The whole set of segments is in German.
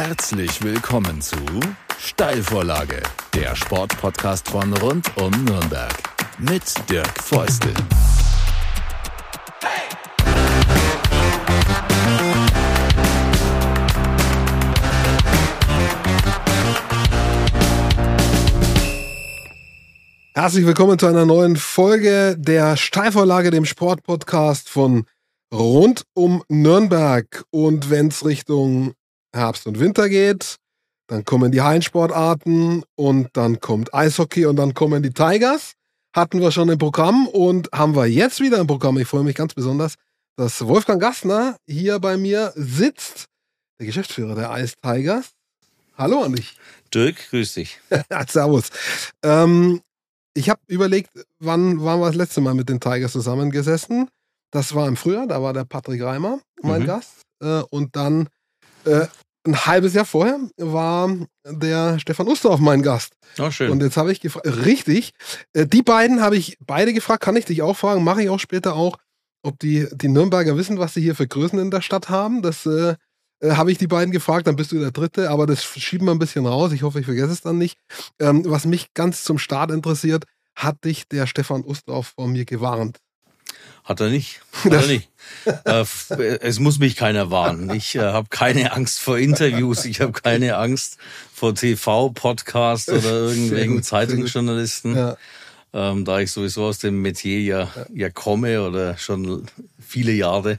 Herzlich willkommen zu Steilvorlage, der Sportpodcast von rund um Nürnberg mit Dirk Feustel. Herzlich willkommen zu einer neuen Folge der Steilvorlage, dem Sportpodcast von rund um Nürnberg. Und wenn es Richtung Herbst und Winter geht, dann kommen die Hallensportarten und dann kommt Eishockey und dann kommen die Tigers. Hatten wir schon im Programm und haben wir jetzt wieder im Programm. Ich freue mich ganz besonders, dass Wolfgang Gastner hier bei mir sitzt, der Geschäftsführer der Eis Tigers. Hallo an dich. Dirk, grüß dich. Servus. Ähm, ich habe überlegt, wann waren wir das letzte Mal mit den Tigers zusammengesessen? Das war im Frühjahr, da war der Patrick Reimer mein mhm. Gast. Äh, und dann äh, ein halbes Jahr vorher war der Stefan Ustorf mein Gast. Oh, schön. Und jetzt habe ich gefragt, richtig, äh, die beiden habe ich beide gefragt, kann ich dich auch fragen, mache ich auch später auch, ob die, die Nürnberger wissen, was sie hier für Größen in der Stadt haben. Das äh, äh, habe ich die beiden gefragt, dann bist du der Dritte, aber das schieben wir ein bisschen raus. Ich hoffe, ich vergesse es dann nicht. Ähm, was mich ganz zum Start interessiert, hat dich der Stefan Ustorf vor mir gewarnt? Hat er nicht. Hat er nicht. äh, es muss mich keiner warnen. Ich äh, habe keine Angst vor Interviews. Ich habe keine Angst vor TV, Podcast oder irgendwelchen Zeitungsjournalisten. Ja. Ähm, da ich sowieso aus dem Metier ja, ja komme oder schon viele Jahre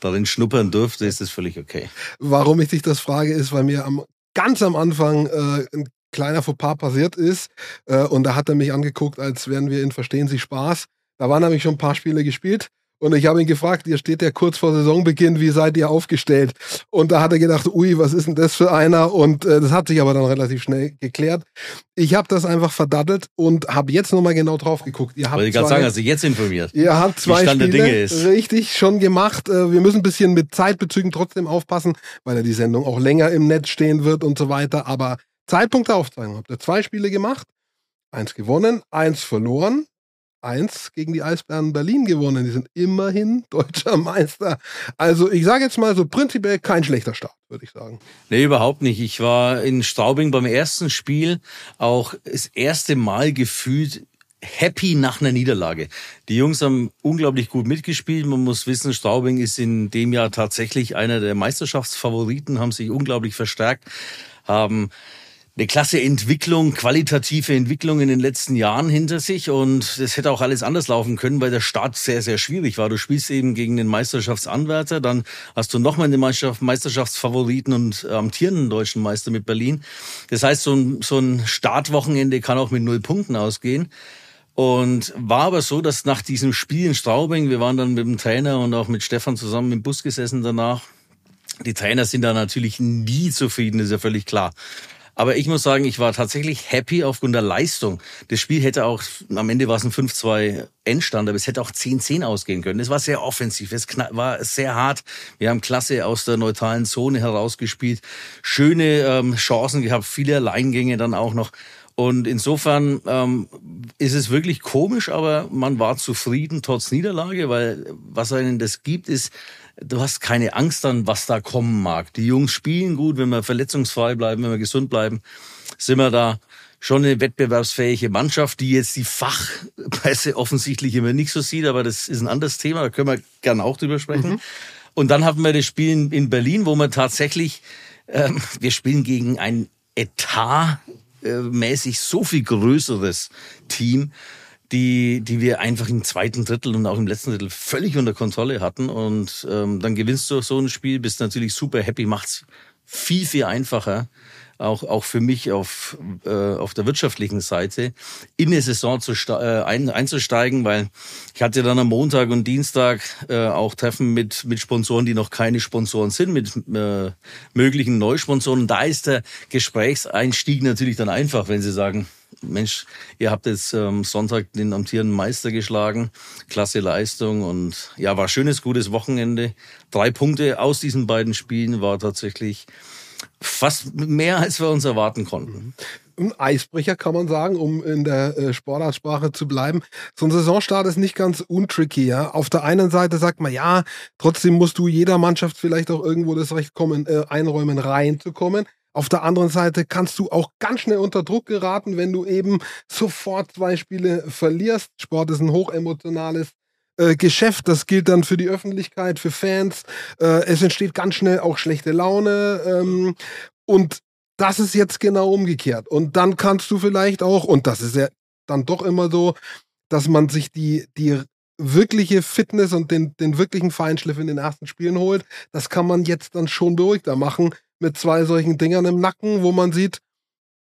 darin schnuppern durfte, ist das völlig okay. Warum ich dich das frage, ist, weil mir am, ganz am Anfang äh, ein kleiner Fauxpas passiert ist äh, und da hat er mich angeguckt, als wären wir in Verstehen Sie Spaß da waren nämlich schon ein paar Spiele gespielt. Und ich habe ihn gefragt, ihr steht ja kurz vor Saisonbeginn, wie seid ihr aufgestellt? Und da hat er gedacht, ui, was ist denn das für einer? Und äh, das hat sich aber dann relativ schnell geklärt. Ich habe das einfach verdattelt und habe jetzt nochmal genau drauf geguckt. Ihr habt Wollte ich gerade sagen, du jetzt informiert? Ihr habt zwei Stand Spiele Dinge ist. richtig schon gemacht. Äh, wir müssen ein bisschen mit Zeitbezügen trotzdem aufpassen, weil ja die Sendung auch länger im Netz stehen wird und so weiter. Aber Zeitpunkte aufzeigen. Habt ihr zwei Spiele gemacht, eins gewonnen, eins verloren 1 gegen die Eisbären Berlin gewonnen. Die sind immerhin deutscher Meister. Also ich sage jetzt mal so prinzipiell kein schlechter Start, würde ich sagen. Nee, überhaupt nicht. Ich war in Straubing beim ersten Spiel auch das erste Mal gefühlt happy nach einer Niederlage. Die Jungs haben unglaublich gut mitgespielt. Man muss wissen, Straubing ist in dem Jahr tatsächlich einer der Meisterschaftsfavoriten, haben sich unglaublich verstärkt, haben eine klasse Entwicklung, qualitative Entwicklung in den letzten Jahren hinter sich und das hätte auch alles anders laufen können, weil der Start sehr, sehr schwierig war. Du spielst eben gegen den Meisterschaftsanwärter, dann hast du nochmal den Meisterschaftsfavoriten und amtierenden deutschen Meister mit Berlin. Das heißt, so ein, so ein Startwochenende kann auch mit null Punkten ausgehen. Und war aber so, dass nach diesem Spiel in Straubing, wir waren dann mit dem Trainer und auch mit Stefan zusammen im Bus gesessen danach, die Trainer sind da natürlich nie zufrieden, ist ja völlig klar. Aber ich muss sagen, ich war tatsächlich happy aufgrund der Leistung. Das Spiel hätte auch, am Ende war es ein 5-2 Endstand, aber es hätte auch 10-10 ausgehen können. Es war sehr offensiv, es war sehr hart. Wir haben klasse aus der neutralen Zone herausgespielt. Schöne ähm, Chancen gehabt, viele Alleingänge dann auch noch. Und insofern ähm, ist es wirklich komisch, aber man war zufrieden trotz Niederlage, weil was einen das gibt, ist, du hast keine Angst an, was da kommen mag. Die Jungs spielen gut, wenn wir verletzungsfrei bleiben, wenn wir gesund bleiben, sind wir da schon eine wettbewerbsfähige Mannschaft, die jetzt die Fachpresse offensichtlich immer nicht so sieht, aber das ist ein anderes Thema, da können wir gerne auch drüber sprechen. Mhm. Und dann hatten wir das Spiel in Berlin, wo wir tatsächlich, ähm, wir spielen gegen ein etatmäßig so viel größeres Team die, die wir einfach im zweiten Drittel und auch im letzten Drittel völlig unter Kontrolle hatten. Und ähm, dann gewinnst du so ein Spiel, bist natürlich super happy, macht's viel, viel einfacher, auch, auch für mich auf, äh, auf der wirtschaftlichen Seite, in eine Saison zu äh, ein, einzusteigen, weil ich hatte dann am Montag und Dienstag äh, auch Treffen mit, mit Sponsoren, die noch keine Sponsoren sind, mit äh, möglichen Neusponsoren. Da ist der Gesprächseinstieg natürlich dann einfach, wenn sie sagen, Mensch, ihr habt jetzt ähm, Sonntag den amtierenden Meister geschlagen. Klasse Leistung und ja, war schönes, gutes Wochenende. Drei Punkte aus diesen beiden Spielen war tatsächlich fast mehr, als wir uns erwarten konnten. ein Eisbrecher, kann man sagen, um in der äh, Sportartsprache zu bleiben. So ein Saisonstart ist nicht ganz untricky, ja. Auf der einen Seite sagt man, ja, trotzdem musst du jeder Mannschaft vielleicht auch irgendwo das Recht kommen, äh, einräumen, reinzukommen. Auf der anderen Seite kannst du auch ganz schnell unter Druck geraten, wenn du eben sofort zwei Spiele verlierst. Sport ist ein hochemotionales äh, Geschäft. Das gilt dann für die Öffentlichkeit, für Fans. Äh, es entsteht ganz schnell auch schlechte Laune. Ähm, und das ist jetzt genau umgekehrt. Und dann kannst du vielleicht auch, und das ist ja dann doch immer so, dass man sich die, die wirkliche Fitness und den, den wirklichen Feinschliff in den ersten Spielen holt. Das kann man jetzt dann schon beruhigter machen, mit zwei solchen Dingern im Nacken, wo man sieht,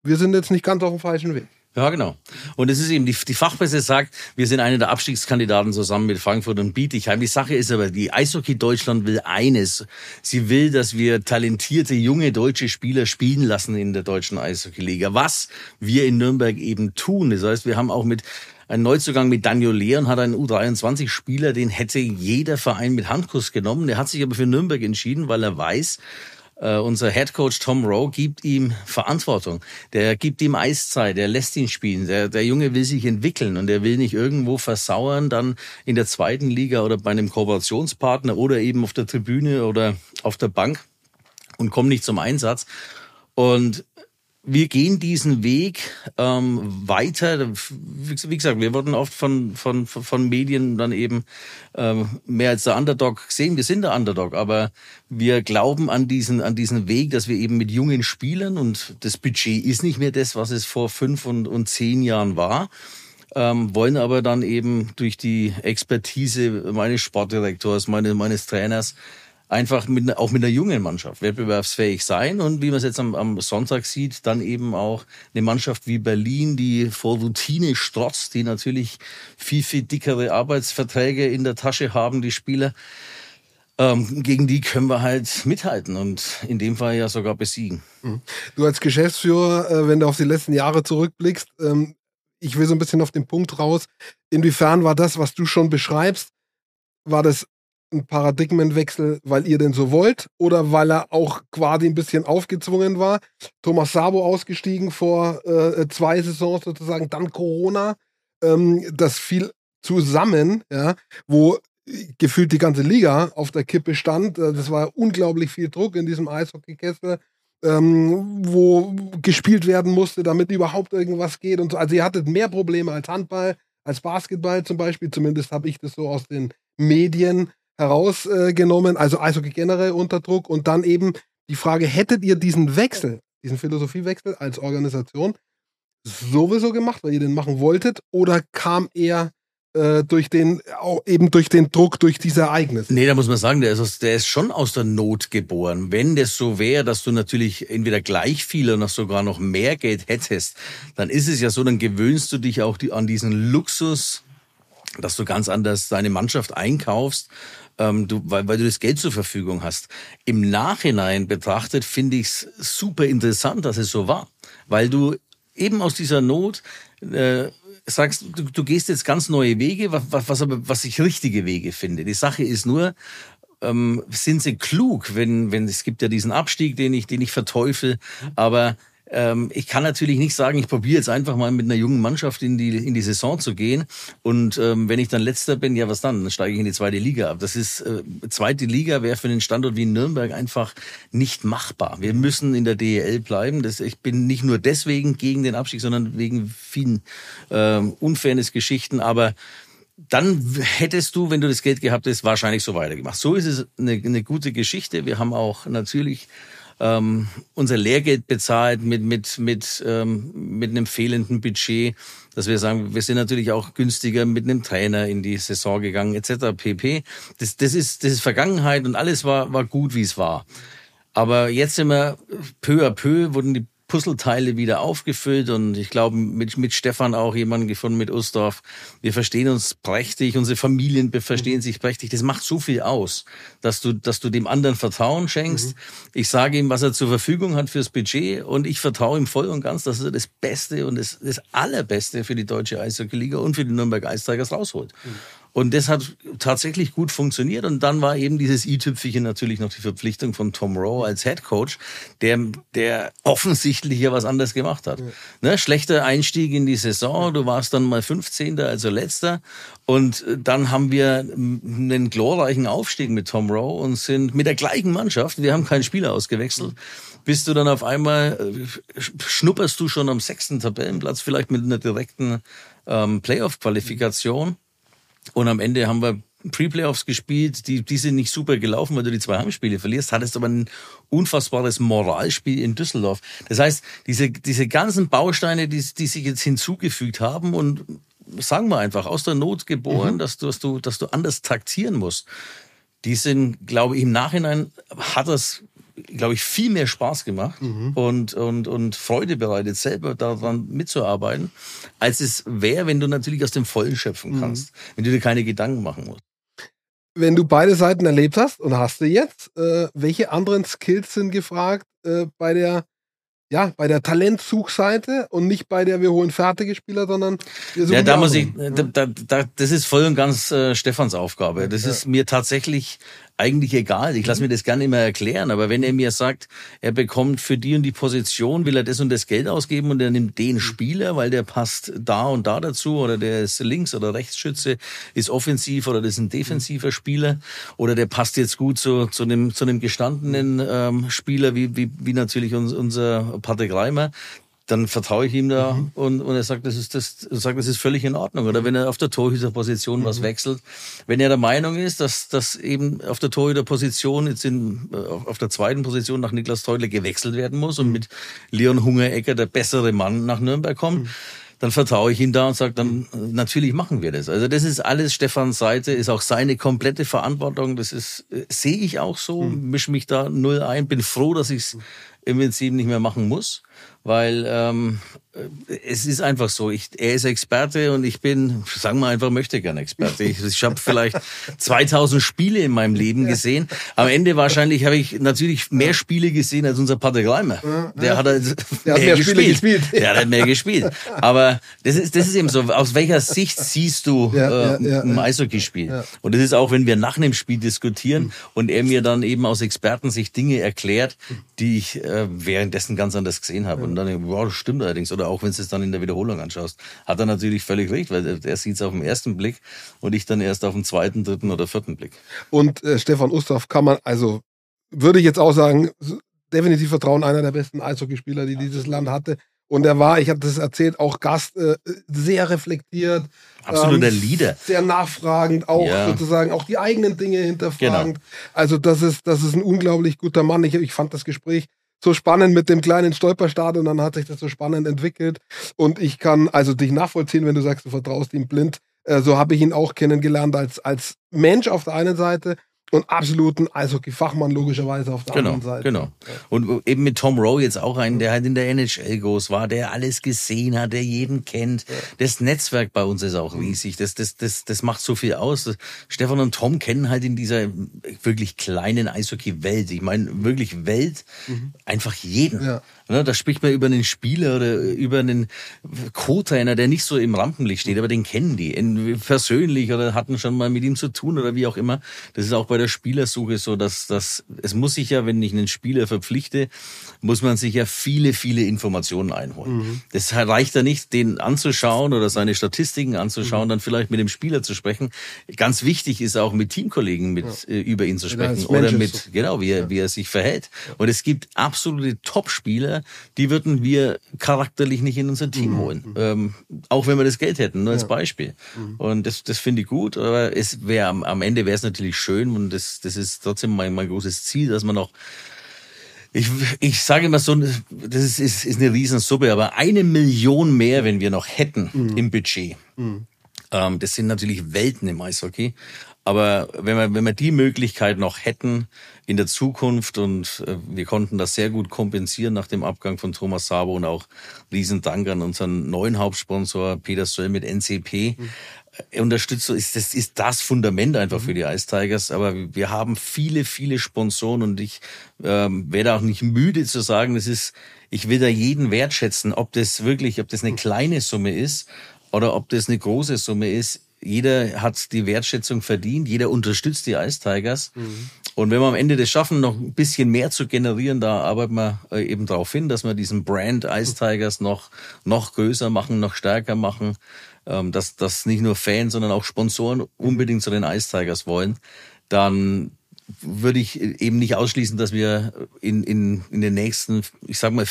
wir sind jetzt nicht ganz auf dem falschen Weg. Ja, genau. Und es ist eben, die, die Fachpresse sagt, wir sind einer der Abstiegskandidaten zusammen mit Frankfurt und Bietigheim. Die Sache ist aber, die Eishockey Deutschland will eines. Sie will, dass wir talentierte, junge deutsche Spieler spielen lassen in der deutschen Eishockey-Liga. Was wir in Nürnberg eben tun. Das heißt, wir haben auch mit ein Neuzugang mit Daniel Leon hat einen U23-Spieler, den hätte jeder Verein mit Handkuss genommen. Der hat sich aber für Nürnberg entschieden, weil er weiß, Uh, unser Head Coach Tom Rowe gibt ihm Verantwortung. Der gibt ihm Eiszeit, der lässt ihn spielen. Der, der Junge will sich entwickeln und er will nicht irgendwo versauern, dann in der zweiten Liga oder bei einem Kooperationspartner oder eben auf der Tribüne oder auf der Bank und kommt nicht zum Einsatz. Und wir gehen diesen Weg ähm, weiter. Wie gesagt, wir wurden oft von, von, von Medien dann eben ähm, mehr als der Underdog gesehen. Wir sind der Underdog, aber wir glauben an diesen, an diesen Weg, dass wir eben mit jungen Spielern und das Budget ist nicht mehr das, was es vor fünf und, und zehn Jahren war. Ähm, wollen aber dann eben durch die Expertise meines Sportdirektors, meines, meines Trainers einfach mit, auch mit einer jungen Mannschaft wettbewerbsfähig sein und wie man es jetzt am, am, Sonntag sieht, dann eben auch eine Mannschaft wie Berlin, die vor Routine strotzt, die natürlich viel, viel dickere Arbeitsverträge in der Tasche haben, die Spieler. Ähm, gegen die können wir halt mithalten und in dem Fall ja sogar besiegen. Mhm. Du als Geschäftsführer, äh, wenn du auf die letzten Jahre zurückblickst, ähm, ich will so ein bisschen auf den Punkt raus, inwiefern war das, was du schon beschreibst, war das ein Paradigmenwechsel, weil ihr denn so wollt oder weil er auch quasi ein bisschen aufgezwungen war. Thomas Sabo ausgestiegen vor äh, zwei Saisons sozusagen, dann Corona. Ähm, das fiel zusammen, ja, wo gefühlt die ganze Liga auf der Kippe stand. Äh, das war unglaublich viel Druck in diesem Eishockeykessel, ähm, wo gespielt werden musste, damit überhaupt irgendwas geht. Und so. Also ihr hattet mehr Probleme als Handball, als Basketball zum Beispiel. Zumindest habe ich das so aus den Medien herausgenommen, also Eishockey generell unter Druck und dann eben die Frage, hättet ihr diesen Wechsel, diesen Philosophiewechsel als Organisation sowieso gemacht, weil ihr den machen wolltet oder kam er äh, durch den, auch eben durch den Druck, durch diese Ereignisse. Nee, da muss man sagen, der ist, der ist schon aus der Not geboren. Wenn das so wäre, dass du natürlich entweder gleich viel oder sogar noch mehr Geld hättest, dann ist es ja so, dann gewöhnst du dich auch die, an diesen Luxus, dass du ganz anders deine Mannschaft einkaufst ähm, du, weil, weil du das Geld zur Verfügung hast. Im Nachhinein betrachtet finde ich es super interessant, dass es so war, weil du eben aus dieser Not äh, sagst, du, du gehst jetzt ganz neue Wege, was, was, aber was ich richtige Wege finde. Die Sache ist nur, ähm, sind sie klug, wenn, wenn es gibt ja diesen Abstieg, den ich, den ich verteufel, aber ähm, ich kann natürlich nicht sagen, ich probiere jetzt einfach mal mit einer jungen Mannschaft in die, in die Saison zu gehen. Und ähm, wenn ich dann letzter bin, ja was dann? Dann steige ich in die zweite Liga ab. Das ist, äh, zweite Liga wäre für einen Standort wie Nürnberg einfach nicht machbar. Wir müssen in der DEL bleiben. Das, ich bin nicht nur deswegen gegen den Abstieg, sondern wegen vielen äh, Unfairness-Geschichten. Aber dann hättest du, wenn du das Geld gehabt hättest, wahrscheinlich so weitergemacht. So ist es eine, eine gute Geschichte. Wir haben auch natürlich ähm, unser Lehrgeld bezahlt mit, mit, mit, ähm, mit einem fehlenden Budget, dass wir sagen, wir sind natürlich auch günstiger mit einem Trainer in die Saison gegangen, etc. pp. Das, das, ist, das ist Vergangenheit und alles war, war gut, wie es war. Aber jetzt sind wir peu à peu, wurden die Puzzleteile wieder aufgefüllt und ich glaube mit, mit Stefan auch jemanden gefunden, mit Ustorf. Wir verstehen uns prächtig, unsere Familien verstehen mhm. sich prächtig. Das macht so viel aus, dass du, dass du dem anderen Vertrauen schenkst. Mhm. Ich sage ihm, was er zur Verfügung hat fürs Budget und ich vertraue ihm voll und ganz, dass er das Beste und das, das Allerbeste für die deutsche Eishockey-Liga und für die Nürnberg Eistigers rausholt. Mhm. Und das hat tatsächlich gut funktioniert. Und dann war eben dieses i-Tüpfelchen natürlich noch die Verpflichtung von Tom Rowe als Head Coach, der, der offensichtlich ja was anderes gemacht hat. Ja. Ne, schlechter Einstieg in die Saison. Du warst dann mal 15. also letzter. Und dann haben wir einen glorreichen Aufstieg mit Tom Rowe und sind mit der gleichen Mannschaft, wir haben keinen Spieler ausgewechselt, bist du dann auf einmal, äh, schnupperst du schon am sechsten Tabellenplatz, vielleicht mit einer direkten ähm, Playoff-Qualifikation. Und am Ende haben wir Pre-Playoffs gespielt, die, die sind nicht super gelaufen, weil du die zwei Heimspiele verlierst, hattest aber ein unfassbares Moralspiel in Düsseldorf. Das heißt, diese, diese ganzen Bausteine, die, die sich jetzt hinzugefügt haben und sagen wir einfach, aus der Not geboren, mhm. dass, du, dass, du, dass du anders taktieren musst, die sind, glaube ich, im Nachhinein hat das glaube ich, viel mehr Spaß gemacht mhm. und, und, und Freude bereitet, selber daran mitzuarbeiten, als es wäre, wenn du natürlich aus dem Vollen schöpfen mhm. kannst, mhm. wenn du dir keine Gedanken machen musst. Wenn du beide Seiten erlebt hast und hast du jetzt, äh, welche anderen Skills sind gefragt äh, bei der ja, bei der Talentzugseite und nicht bei der wir holen fertige Spieler, sondern wir Ja, da muss ich, da, da, da, das ist voll und ganz äh, Stefans Aufgabe. Das ja. ist mir tatsächlich eigentlich egal. Ich lasse mir das gerne immer erklären. Aber wenn er mir sagt, er bekommt für die und die Position, will er das und das Geld ausgeben und er nimmt den Spieler, weil der passt da und da dazu oder der ist Links- oder Rechtsschütze, ist offensiv oder das ist ein defensiver Spieler oder der passt jetzt gut zu, zu, einem, zu einem gestandenen ähm, Spieler wie, wie, wie natürlich unser Patrick Reimer, dann vertraue ich ihm da mhm. und, und er sagt, das ist das, sagt, das ist völlig in Ordnung. Oder wenn er auf der Torhüterposition mhm. was wechselt, wenn er der Meinung ist, dass, dass eben auf der Torhüterposition jetzt in, äh, auf der zweiten Position nach Niklas Teudler gewechselt werden muss und mhm. mit Leon Hungerecker der bessere Mann nach Nürnberg kommt, mhm. dann vertraue ich ihm da und sage dann, natürlich machen wir das. Also das ist alles Stefans Seite, ist auch seine komplette Verantwortung. Das ist, äh, sehe ich auch so, mhm. mische mich da null ein, bin froh, dass ich es im Prinzip nicht mehr machen muss weil ähm, es ist einfach so. Ich, er ist Experte und ich bin, sagen wir einfach, möchte gern Experte. Ich, ich habe vielleicht 2000 Spiele in meinem Leben gesehen. Am Ende wahrscheinlich habe ich natürlich mehr Spiele gesehen als unser Patrick Reimer. Der hat, halt der mehr, hat mehr gespielt. gespielt. Der hat mehr gespielt. Aber das ist, das ist eben so. Aus welcher Sicht siehst du ja, äh, ja, ein Eishockeyspiel? Und das ist auch, wenn wir nach einem Spiel diskutieren und er mir dann eben aus Expertensicht Dinge erklärt, die ich äh, währenddessen ganz anders gesehen habe. Und dann, wow, das stimmt allerdings. Oder auch wenn du es dann in der Wiederholung anschaust, hat er natürlich völlig recht, weil er sieht es auf den ersten Blick und ich dann erst auf den zweiten, dritten oder vierten Blick. Und äh, Stefan Ustorf kann man, also würde ich jetzt auch sagen, definitiv vertrauen, einer der besten Eishockeyspieler, die dieses Land hatte. Und er war, ich habe das erzählt, auch Gast, äh, sehr reflektiert. Absoluter ähm, Leader. Sehr nachfragend, auch ja. sozusagen auch die eigenen Dinge hinterfragend. Genau. Also das ist, das ist ein unglaublich guter Mann. Ich, ich fand das Gespräch so spannend mit dem kleinen Stolperstart und dann hat sich das so spannend entwickelt. Und ich kann also dich nachvollziehen, wenn du sagst, du vertraust ihm blind. Äh, so habe ich ihn auch kennengelernt als, als Mensch auf der einen Seite und absoluten Eishockey-Fachmann logischerweise auf der genau, anderen Seite. Genau. Und eben mit Tom Rowe jetzt auch einen, der halt in der NHL groß war, der alles gesehen hat, der jeden kennt. Das Netzwerk bei uns ist auch riesig. Das, das, das, das macht so viel aus. Stefan und Tom kennen halt in dieser wirklich kleinen Eishockey-Welt, ich meine wirklich Welt, mhm. einfach jeden. Ja. Ne, da spricht man über einen Spieler oder über einen Co-Trainer, der nicht so im Rampenlicht steht, aber den kennen die persönlich oder hatten schon mal mit ihm zu tun oder wie auch immer. Das ist auch bei der Spielersuche so, dass, dass es muss sich ja, wenn ich einen Spieler verpflichte, muss man sich ja viele, viele Informationen einholen. Mhm. Das reicht ja nicht, den anzuschauen oder seine Statistiken anzuschauen, mhm. dann vielleicht mit dem Spieler zu sprechen. Ganz wichtig ist auch mit Teamkollegen mit ja. äh, über ihn zu sprechen oder mit genau wie er, ja. wie er sich verhält. Und es gibt absolute Top-Spieler die würden wir charakterlich nicht in unser Team mhm. holen. Mhm. Ähm, auch wenn wir das Geld hätten, nur als Beispiel. Mhm. Und das, das finde ich gut, aber es wäre am, am Ende wäre es natürlich schön und das, das ist trotzdem mein, mein großes Ziel, dass man noch ich, ich sage immer so, das ist, ist, ist eine Riesensuppe, aber eine Million mehr, wenn wir noch hätten mhm. im Budget. Mhm. Ähm, das sind natürlich Welten im Eishockey. Aber wenn wir, wenn wir die Möglichkeit noch hätten in der Zukunft und äh, wir konnten das sehr gut kompensieren nach dem Abgang von Thomas Sabo und auch riesen Dank an unseren neuen Hauptsponsor Peter Söll mit NCP. Mhm. Unterstützung ist das, ist das Fundament einfach für die Ice Tigers. Aber wir haben viele, viele Sponsoren und ich ähm, werde auch nicht müde zu sagen, das ist, ich will da jeden wertschätzen, ob das wirklich, ob das eine kleine Summe ist oder ob das eine große Summe ist jeder hat die Wertschätzung verdient, jeder unterstützt die Ice Tigers. Mhm. Und wenn wir am Ende das schaffen, noch ein bisschen mehr zu generieren, da arbeiten wir äh, eben darauf hin, dass wir diesen Brand Ice Tigers noch, noch größer machen, noch stärker machen, ähm, dass, dass nicht nur Fans, sondern auch Sponsoren unbedingt zu den Ice Tigers wollen. Dann würde ich eben nicht ausschließen, dass wir in, in, in den nächsten, ich sag mal,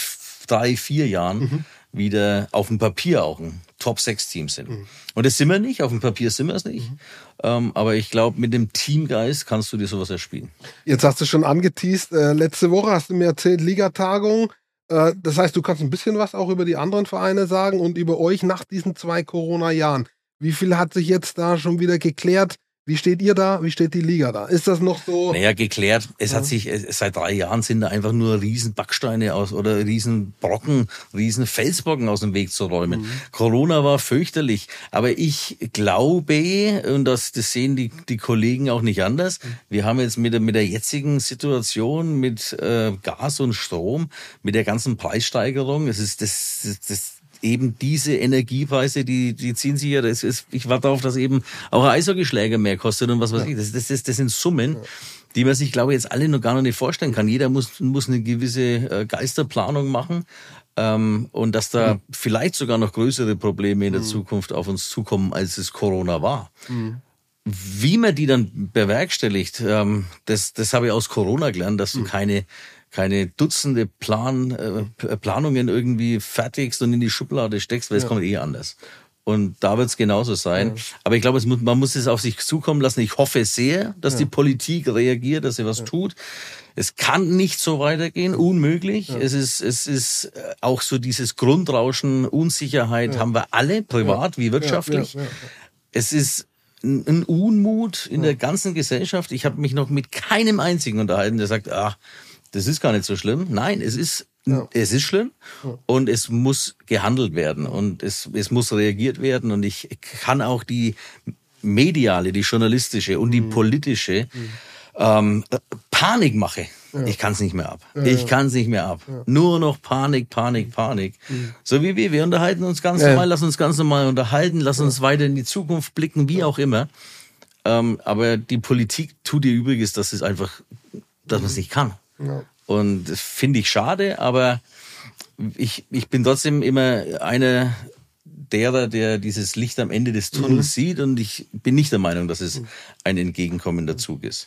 drei, vier Jahren mhm. Wieder auf dem Papier auch ein Top-6-Team sind. Mhm. Und das sind wir nicht, auf dem Papier sind wir es nicht. Mhm. Ähm, aber ich glaube, mit dem Teamgeist kannst du dir sowas erspielen. Jetzt hast du schon angeteased, äh, letzte Woche hast du mir erzählt, Ligatagung. Äh, das heißt, du kannst ein bisschen was auch über die anderen Vereine sagen und über euch nach diesen zwei Corona-Jahren. Wie viel hat sich jetzt da schon wieder geklärt? Wie steht ihr da? Wie steht die Liga da? Ist das noch so? Naja, geklärt. Es ja. hat sich, es, seit drei Jahren sind da einfach nur riesen Backsteine aus oder riesen Brocken, riesen Felsbrocken aus dem Weg zu räumen. Mhm. Corona war fürchterlich. Aber ich glaube, und das, das sehen die, die Kollegen auch nicht anders, mhm. wir haben jetzt mit der, mit der jetzigen Situation mit äh, Gas und Strom, mit der ganzen Preissteigerung, es ist das, das, das eben diese Energiepreise, die, die ziehen sich ja, das ist, ich warte darauf, dass eben auch ein Eishockeyschläger mehr kostet und was weiß ja. ich. Das, das, das, das sind Summen, ja. die man sich, glaube ich, jetzt alle noch gar nicht vorstellen kann. Jeder muss, muss eine gewisse äh, Geisterplanung machen. Ähm, und dass da mhm. vielleicht sogar noch größere Probleme in der mhm. Zukunft auf uns zukommen, als es Corona war. Mhm. Wie man die dann bewerkstelligt, ähm, das, das habe ich aus Corona gelernt, dass du mhm. keine keine Dutzende Plan, äh, Planungen irgendwie fertigst und in die Schublade steckst, weil es kommt eh anders. Und da wird es genauso sein. Ja. Aber ich glaube, muss, man muss es auf sich zukommen lassen. Ich hoffe sehr, dass ja. die Politik reagiert, dass sie was ja. tut. Es kann nicht so weitergehen, unmöglich. Es ist, es ist äh, auch so dieses Grundrauschen, Unsicherheit haben wir alle, privat wie wirtschaftlich. Es ist ein Unmut in der ganzen Gesellschaft. Ich habe mich noch mit keinem einzigen unterhalten, der sagt, ah, das ist gar nicht so schlimm. Nein, es ist, ja. es ist schlimm und es muss gehandelt werden und es, es muss reagiert werden und ich kann auch die mediale, die journalistische und die mhm. politische mhm. ähm, Panikmache. Ja. Ich kann es nicht mehr ab. Ja, ich kann es nicht mehr ab. Nur noch Panik, Panik, Panik. Mhm. So wie wir. Wir unterhalten uns ganz normal, lass uns ganz normal unterhalten, lass uns weiter in die Zukunft blicken, wie auch immer. Ähm, aber die Politik tut ihr Übriges, dass es einfach, dass man es nicht kann. Ja. Und das finde ich schade, aber ich, ich bin trotzdem immer einer derer, der dieses Licht am Ende des Tunnels mhm. sieht und ich bin nicht der Meinung, dass es ein entgegenkommender Zug ist.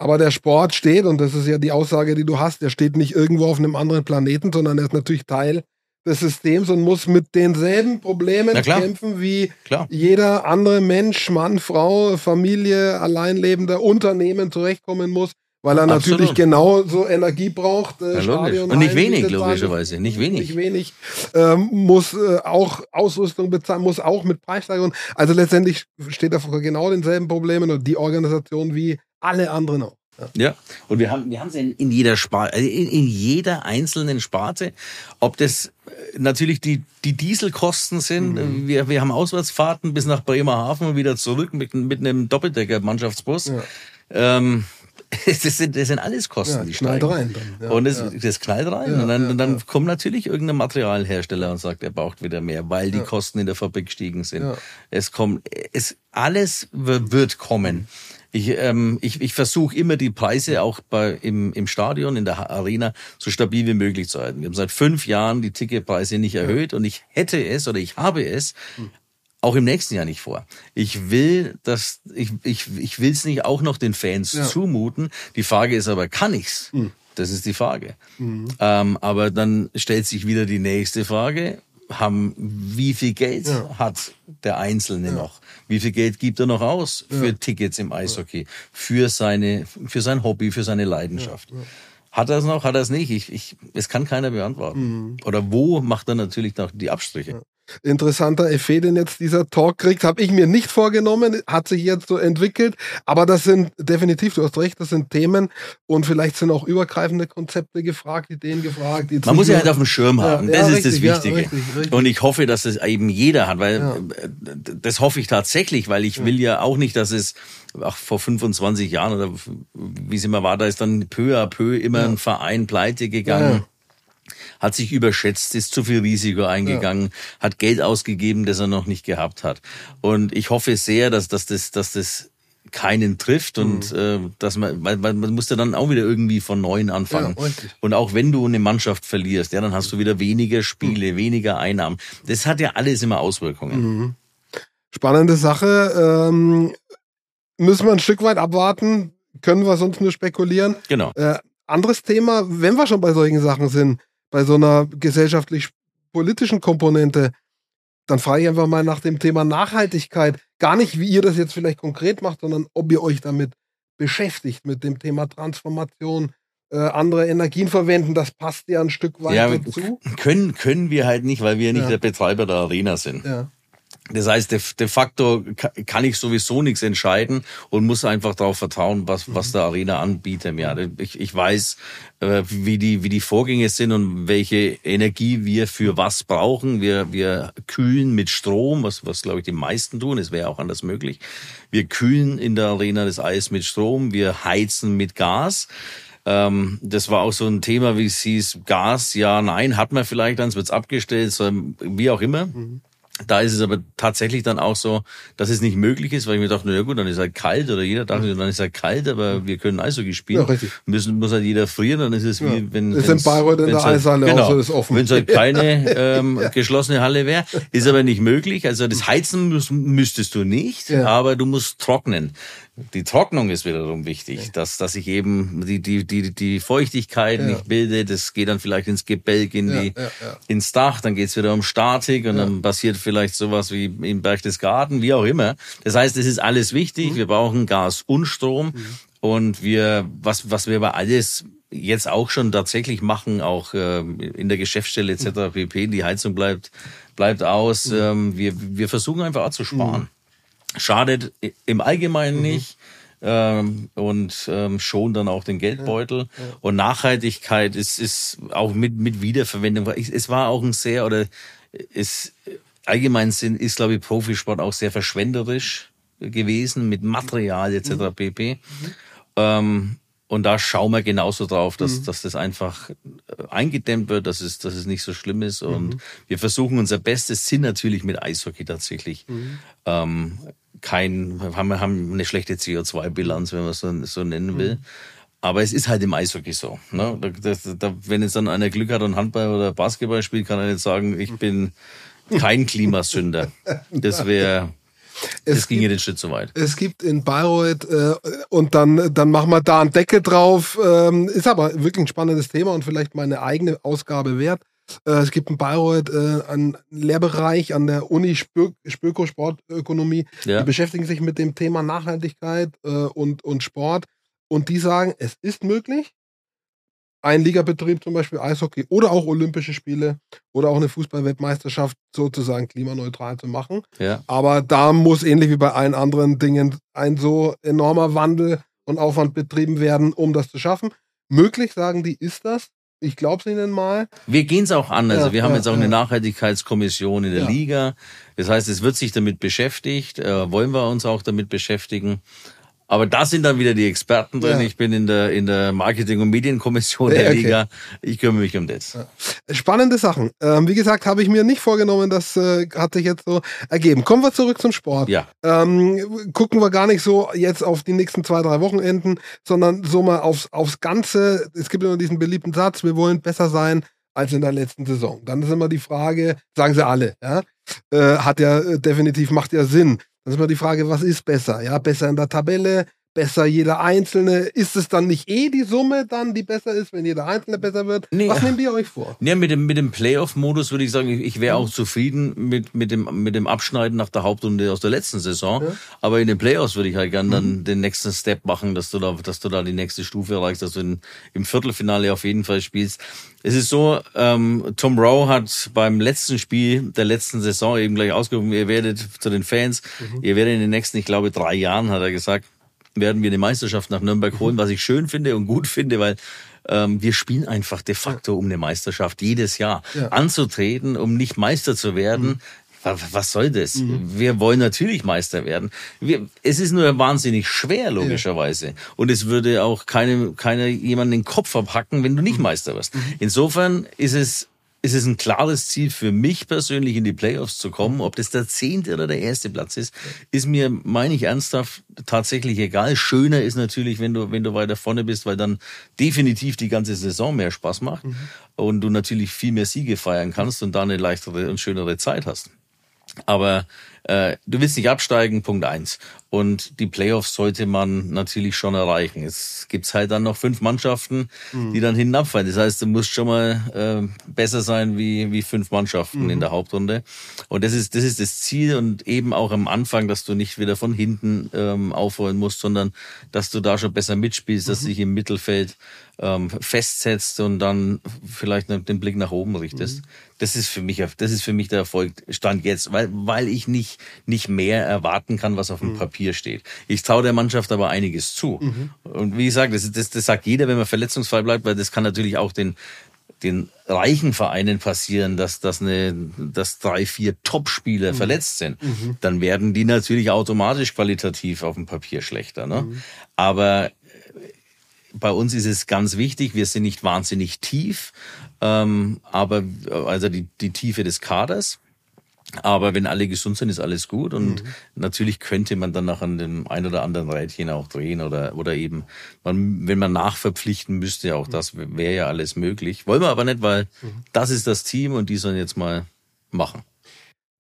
Aber der Sport steht, und das ist ja die Aussage, die du hast, der steht nicht irgendwo auf einem anderen Planeten, sondern er ist natürlich Teil des Systems und muss mit denselben Problemen kämpfen, wie klar. jeder andere Mensch, Mann, Frau, Familie, Alleinlebender, Unternehmen zurechtkommen muss weil er Absolut. natürlich genauso Energie braucht. Äh, ja, und nicht wenig, logischerweise. Nicht wenig. Nicht wenig. Ähm, muss äh, auch Ausrüstung bezahlen, muss auch mit Preissteigerungen. Also letztendlich steht er vor genau denselben Problemen und die Organisation wie alle anderen auch. Ja. und wir haben wir haben es in, in jeder Sparte, also in, in jeder einzelnen Sparte, ob das äh, natürlich die die Dieselkosten sind. Mhm. Wir wir haben Auswärtsfahrten bis nach Bremerhaven und wieder zurück mit mit einem Doppeldecker Mannschaftsbus. Ja. Ähm, das sind, das sind alles Kosten, ja, die steigen. rein dann. Ja, und das, ja. das knallt rein. und dann, und dann kommt natürlich irgendein Materialhersteller und sagt, er braucht wieder mehr, weil die Kosten in der Fabrik gestiegen sind. Es kommt, es, alles wird kommen. Ich, ähm, ich, ich versuche immer die Preise auch bei, im, im Stadion, in der Arena, so stabil wie möglich zu halten. Wir haben seit fünf Jahren die Ticketpreise nicht erhöht und ich hätte es oder ich habe es hm auch im nächsten Jahr nicht vor. Ich will das, ich, ich, ich will es nicht auch noch den Fans ja. zumuten. Die Frage ist aber, kann ich's? Mhm. Das ist die Frage. Mhm. Ähm, aber dann stellt sich wieder die nächste Frage. Haben, wie viel Geld ja. hat der Einzelne ja. noch? Wie viel Geld gibt er noch aus für Tickets im Eishockey? Für seine, für sein Hobby, für seine Leidenschaft? Hat er es noch? Hat er es nicht? Ich, ich, es kann keiner beantworten. Mhm. Oder wo macht er natürlich noch die Abstriche? Interessanter Effekt, den jetzt dieser Talk kriegt, habe ich mir nicht vorgenommen, hat sich jetzt so entwickelt, aber das sind definitiv, du hast recht, das sind Themen und vielleicht sind auch übergreifende Konzepte gefragt, Ideen gefragt. Man muss ja halt auf dem Schirm haben, ja, das ja, ist richtig, das Wichtige. Ja, richtig, richtig. Und ich hoffe, dass es eben jeder hat, weil das hoffe ich tatsächlich, weil ich will ja auch nicht, dass es ach, vor 25 Jahren oder wie es immer war, da ist dann peu à peu immer ein Verein pleite gegangen hat sich überschätzt, ist zu viel Risiko eingegangen, ja. hat Geld ausgegeben, das er noch nicht gehabt hat. Und ich hoffe sehr, dass, dass das, dass das keinen trifft und mhm. äh, dass man, man, man muss ja dann auch wieder irgendwie von neuem anfangen. Ja, und auch wenn du eine Mannschaft verlierst, ja, dann hast du wieder weniger Spiele, mhm. weniger Einnahmen. Das hat ja alles immer Auswirkungen. Mhm. Spannende Sache. Ähm, müssen wir ein Stück weit abwarten. Können wir sonst nur spekulieren. Genau. Äh, anderes Thema, wenn wir schon bei solchen Sachen sind, bei so einer gesellschaftlich-politischen Komponente, dann frage ich einfach mal nach dem Thema Nachhaltigkeit. Gar nicht, wie ihr das jetzt vielleicht konkret macht, sondern ob ihr euch damit beschäftigt, mit dem Thema Transformation, äh, andere Energien verwenden. Das passt ja ein Stück weit ja, dazu. Können, können wir halt nicht, weil wir nicht ja. der Betreiber der Arena sind. Ja. Das heißt, de, de facto kann ich sowieso nichts entscheiden und muss einfach darauf vertrauen, was, was mhm. der Arena anbietet. Ja, ich, ich weiß, äh, wie die, wie die Vorgänge sind und welche Energie wir für was brauchen. Wir, wir kühlen mit Strom, was, was glaube ich die meisten tun. Es wäre auch anders möglich. Wir kühlen in der Arena das Eis mit Strom. Wir heizen mit Gas ähm, das war auch so ein Thema, wie es hieß, Gas, ja, nein, hat man vielleicht, dann wird's abgestellt, so, wie auch immer. Mhm. Da ist es aber tatsächlich dann auch so, dass es nicht möglich ist, weil ich mir dachte, na gut, dann ist halt kalt oder jeder dachte, dann ist halt kalt, aber wir können Eishockey spielen. Ja, richtig. Müssen, muss halt jeder frieren, dann ist es wie, ja. wenn... Es in Bayreuth in der halt, Eishalle genau, auch so ist offen. Wenn es halt keine ähm, ja. geschlossene Halle wäre, ist aber nicht möglich. Also das Heizen müß, müsstest du nicht, ja. aber du musst trocknen. Die Trocknung ist wiederum wichtig, dass, dass sich eben die, die, die, die Feuchtigkeit ja. nicht bildet. Das geht dann vielleicht ins Gebälk, in die, ja, ja, ins Dach, dann geht's wieder um Statik und dann passiert vielleicht sowas wie im Berchtesgaden, wie auch immer. Das heißt, es ist alles wichtig. Mhm. Wir brauchen Gas und Strom. Mhm. Und wir, was, was wir aber alles jetzt auch schon tatsächlich machen, auch äh, in der Geschäftsstelle etc. Mhm. pp. Die Heizung bleibt, bleibt aus. Mhm. Ähm, wir, wir versuchen einfach auch zu sparen. Schadet im Allgemeinen mhm. nicht ähm, und ähm, schon dann auch den Geldbeutel. Ja, ja. Und Nachhaltigkeit ist, ist auch mit, mit Wiederverwendung. Es war auch ein sehr, oder ist allgemein sind, ist, glaube ich, Profisport auch sehr verschwenderisch gewesen mit Material etc. Mhm. pp. Mhm. Ähm, und da schauen wir genauso drauf, dass, mhm. dass das einfach äh, eingedämmt wird, dass es, dass es nicht so schlimm ist. Und mhm. wir versuchen unser Bestes, sind natürlich mit Eishockey tatsächlich. Mhm. Ähm, kein, haben, haben eine schlechte CO2-Bilanz, wenn man es so, so nennen will. Mhm. Aber es ist halt im Eishockey so. Ne? Da, da, da, wenn jetzt dann einer Glück hat und Handball oder Basketball spielt, kann er nicht sagen, ich bin kein Klimasünder. Das wäre es das ging ja den Schritt zu weit. Es gibt in Bayreuth äh, und dann, dann machen wir da einen Deckel drauf. Ähm, ist aber wirklich ein spannendes Thema und vielleicht meine eigene Ausgabe wert. Äh, es gibt in Bayreuth äh, einen Lehrbereich an der Uni Spö Spöko Sportökonomie. Ja. Die beschäftigen sich mit dem Thema Nachhaltigkeit äh, und, und Sport. Und die sagen, es ist möglich ein Ligabetrieb, zum Beispiel Eishockey oder auch Olympische Spiele oder auch eine Fußballweltmeisterschaft sozusagen klimaneutral zu machen. Ja. Aber da muss ähnlich wie bei allen anderen Dingen ein so enormer Wandel und Aufwand betrieben werden, um das zu schaffen. Möglich, sagen die, ist das. Ich glaube es Ihnen mal. Wir gehen es auch an. Also ja, wir haben ja, jetzt auch ja. eine Nachhaltigkeitskommission in der Liga. Das heißt, es wird sich damit beschäftigt. Äh, wollen wir uns auch damit beschäftigen. Aber da sind dann wieder die Experten drin. Ja. Ich bin in der, in der Marketing- und Medienkommission der okay. Liga. Ich kümmere mich um das. Spannende Sachen. Ähm, wie gesagt, habe ich mir nicht vorgenommen, das äh, hat sich jetzt so ergeben. Kommen wir zurück zum Sport. Ja. Ähm, gucken wir gar nicht so jetzt auf die nächsten zwei, drei Wochenenden, sondern so mal aufs, aufs Ganze. Es gibt immer diesen beliebten Satz, wir wollen besser sein als in der letzten Saison. Dann ist immer die Frage, sagen sie alle, ja, äh, hat ja äh, definitiv, macht ja Sinn. Dann ist immer die Frage, was ist besser? Ja, besser in der Tabelle, besser jeder Einzelne. Ist es dann nicht eh die Summe dann, die besser ist, wenn jeder Einzelne besser wird? Nee. Was nehmt ihr euch vor? Ja, mit dem, mit dem Playoff-Modus würde ich sagen, ich, wäre auch zufrieden mit, mit, dem, mit dem Abschneiden nach der Hauptrunde aus der letzten Saison. Ja. Aber in den Playoffs würde ich halt gern dann mhm. den nächsten Step machen, dass du da, dass du da die nächste Stufe erreichst, dass du in, im Viertelfinale auf jeden Fall spielst. Es ist so, ähm, Tom Rowe hat beim letzten Spiel der letzten Saison eben gleich ausgerufen, ihr werdet zu den Fans, mhm. ihr werdet in den nächsten, ich glaube, drei Jahren, hat er gesagt, werden wir eine Meisterschaft nach Nürnberg holen, was ich schön finde und gut finde, weil ähm, wir spielen einfach de facto um eine Meisterschaft jedes Jahr. Ja. Anzutreten, um nicht Meister zu werden, mhm was soll das? Mhm. Wir wollen natürlich Meister werden. Wir, es ist nur wahnsinnig schwer, logischerweise. Ja. Und es würde auch keine, keine jemanden den Kopf abhacken, wenn du nicht mhm. Meister wirst. Mhm. Insofern ist es ist es ein klares Ziel für mich persönlich in die Playoffs zu kommen. Ob das der zehnte oder der erste Platz ist, ist mir, meine ich ernsthaft, tatsächlich egal. Schöner ist natürlich, wenn du, wenn du weiter vorne bist, weil dann definitiv die ganze Saison mehr Spaß macht mhm. und du natürlich viel mehr Siege feiern kannst und da eine leichtere und schönere Zeit hast. Aber du willst nicht absteigen, Punkt eins. Und die Playoffs sollte man natürlich schon erreichen. Es gibt halt dann noch fünf Mannschaften, mhm. die dann hinabfallen. Das heißt, du musst schon mal äh, besser sein wie, wie fünf Mannschaften mhm. in der Hauptrunde. Und das ist, das ist das Ziel und eben auch am Anfang, dass du nicht wieder von hinten ähm, aufholen musst, sondern dass du da schon besser mitspielst, mhm. dass sich im Mittelfeld ähm, festsetzt und dann vielleicht den Blick nach oben richtest. Mhm. Das ist für mich, das ist für mich der Erfolg stand jetzt, weil, weil ich nicht, nicht mehr erwarten kann, was auf dem mhm. Papier steht. Ich traue der Mannschaft aber einiges zu. Mhm. Und wie gesagt, das, das, das sagt jeder, wenn man verletzungsfrei bleibt, weil das kann natürlich auch den, den reichen Vereinen passieren, dass, dass, eine, dass drei, vier Top-Spieler mhm. verletzt sind, mhm. dann werden die natürlich automatisch qualitativ auf dem Papier schlechter. Ne? Mhm. Aber bei uns ist es ganz wichtig, wir sind nicht wahnsinnig tief, ähm, aber also die, die Tiefe des Kaders. Aber wenn alle gesund sind, ist alles gut. Und mhm. natürlich könnte man dann noch an dem ein oder anderen Rädchen auch drehen oder, oder eben, man, wenn man nachverpflichten müsste, auch das wäre ja alles möglich. Wollen wir aber nicht, weil mhm. das ist das Team und die sollen jetzt mal machen.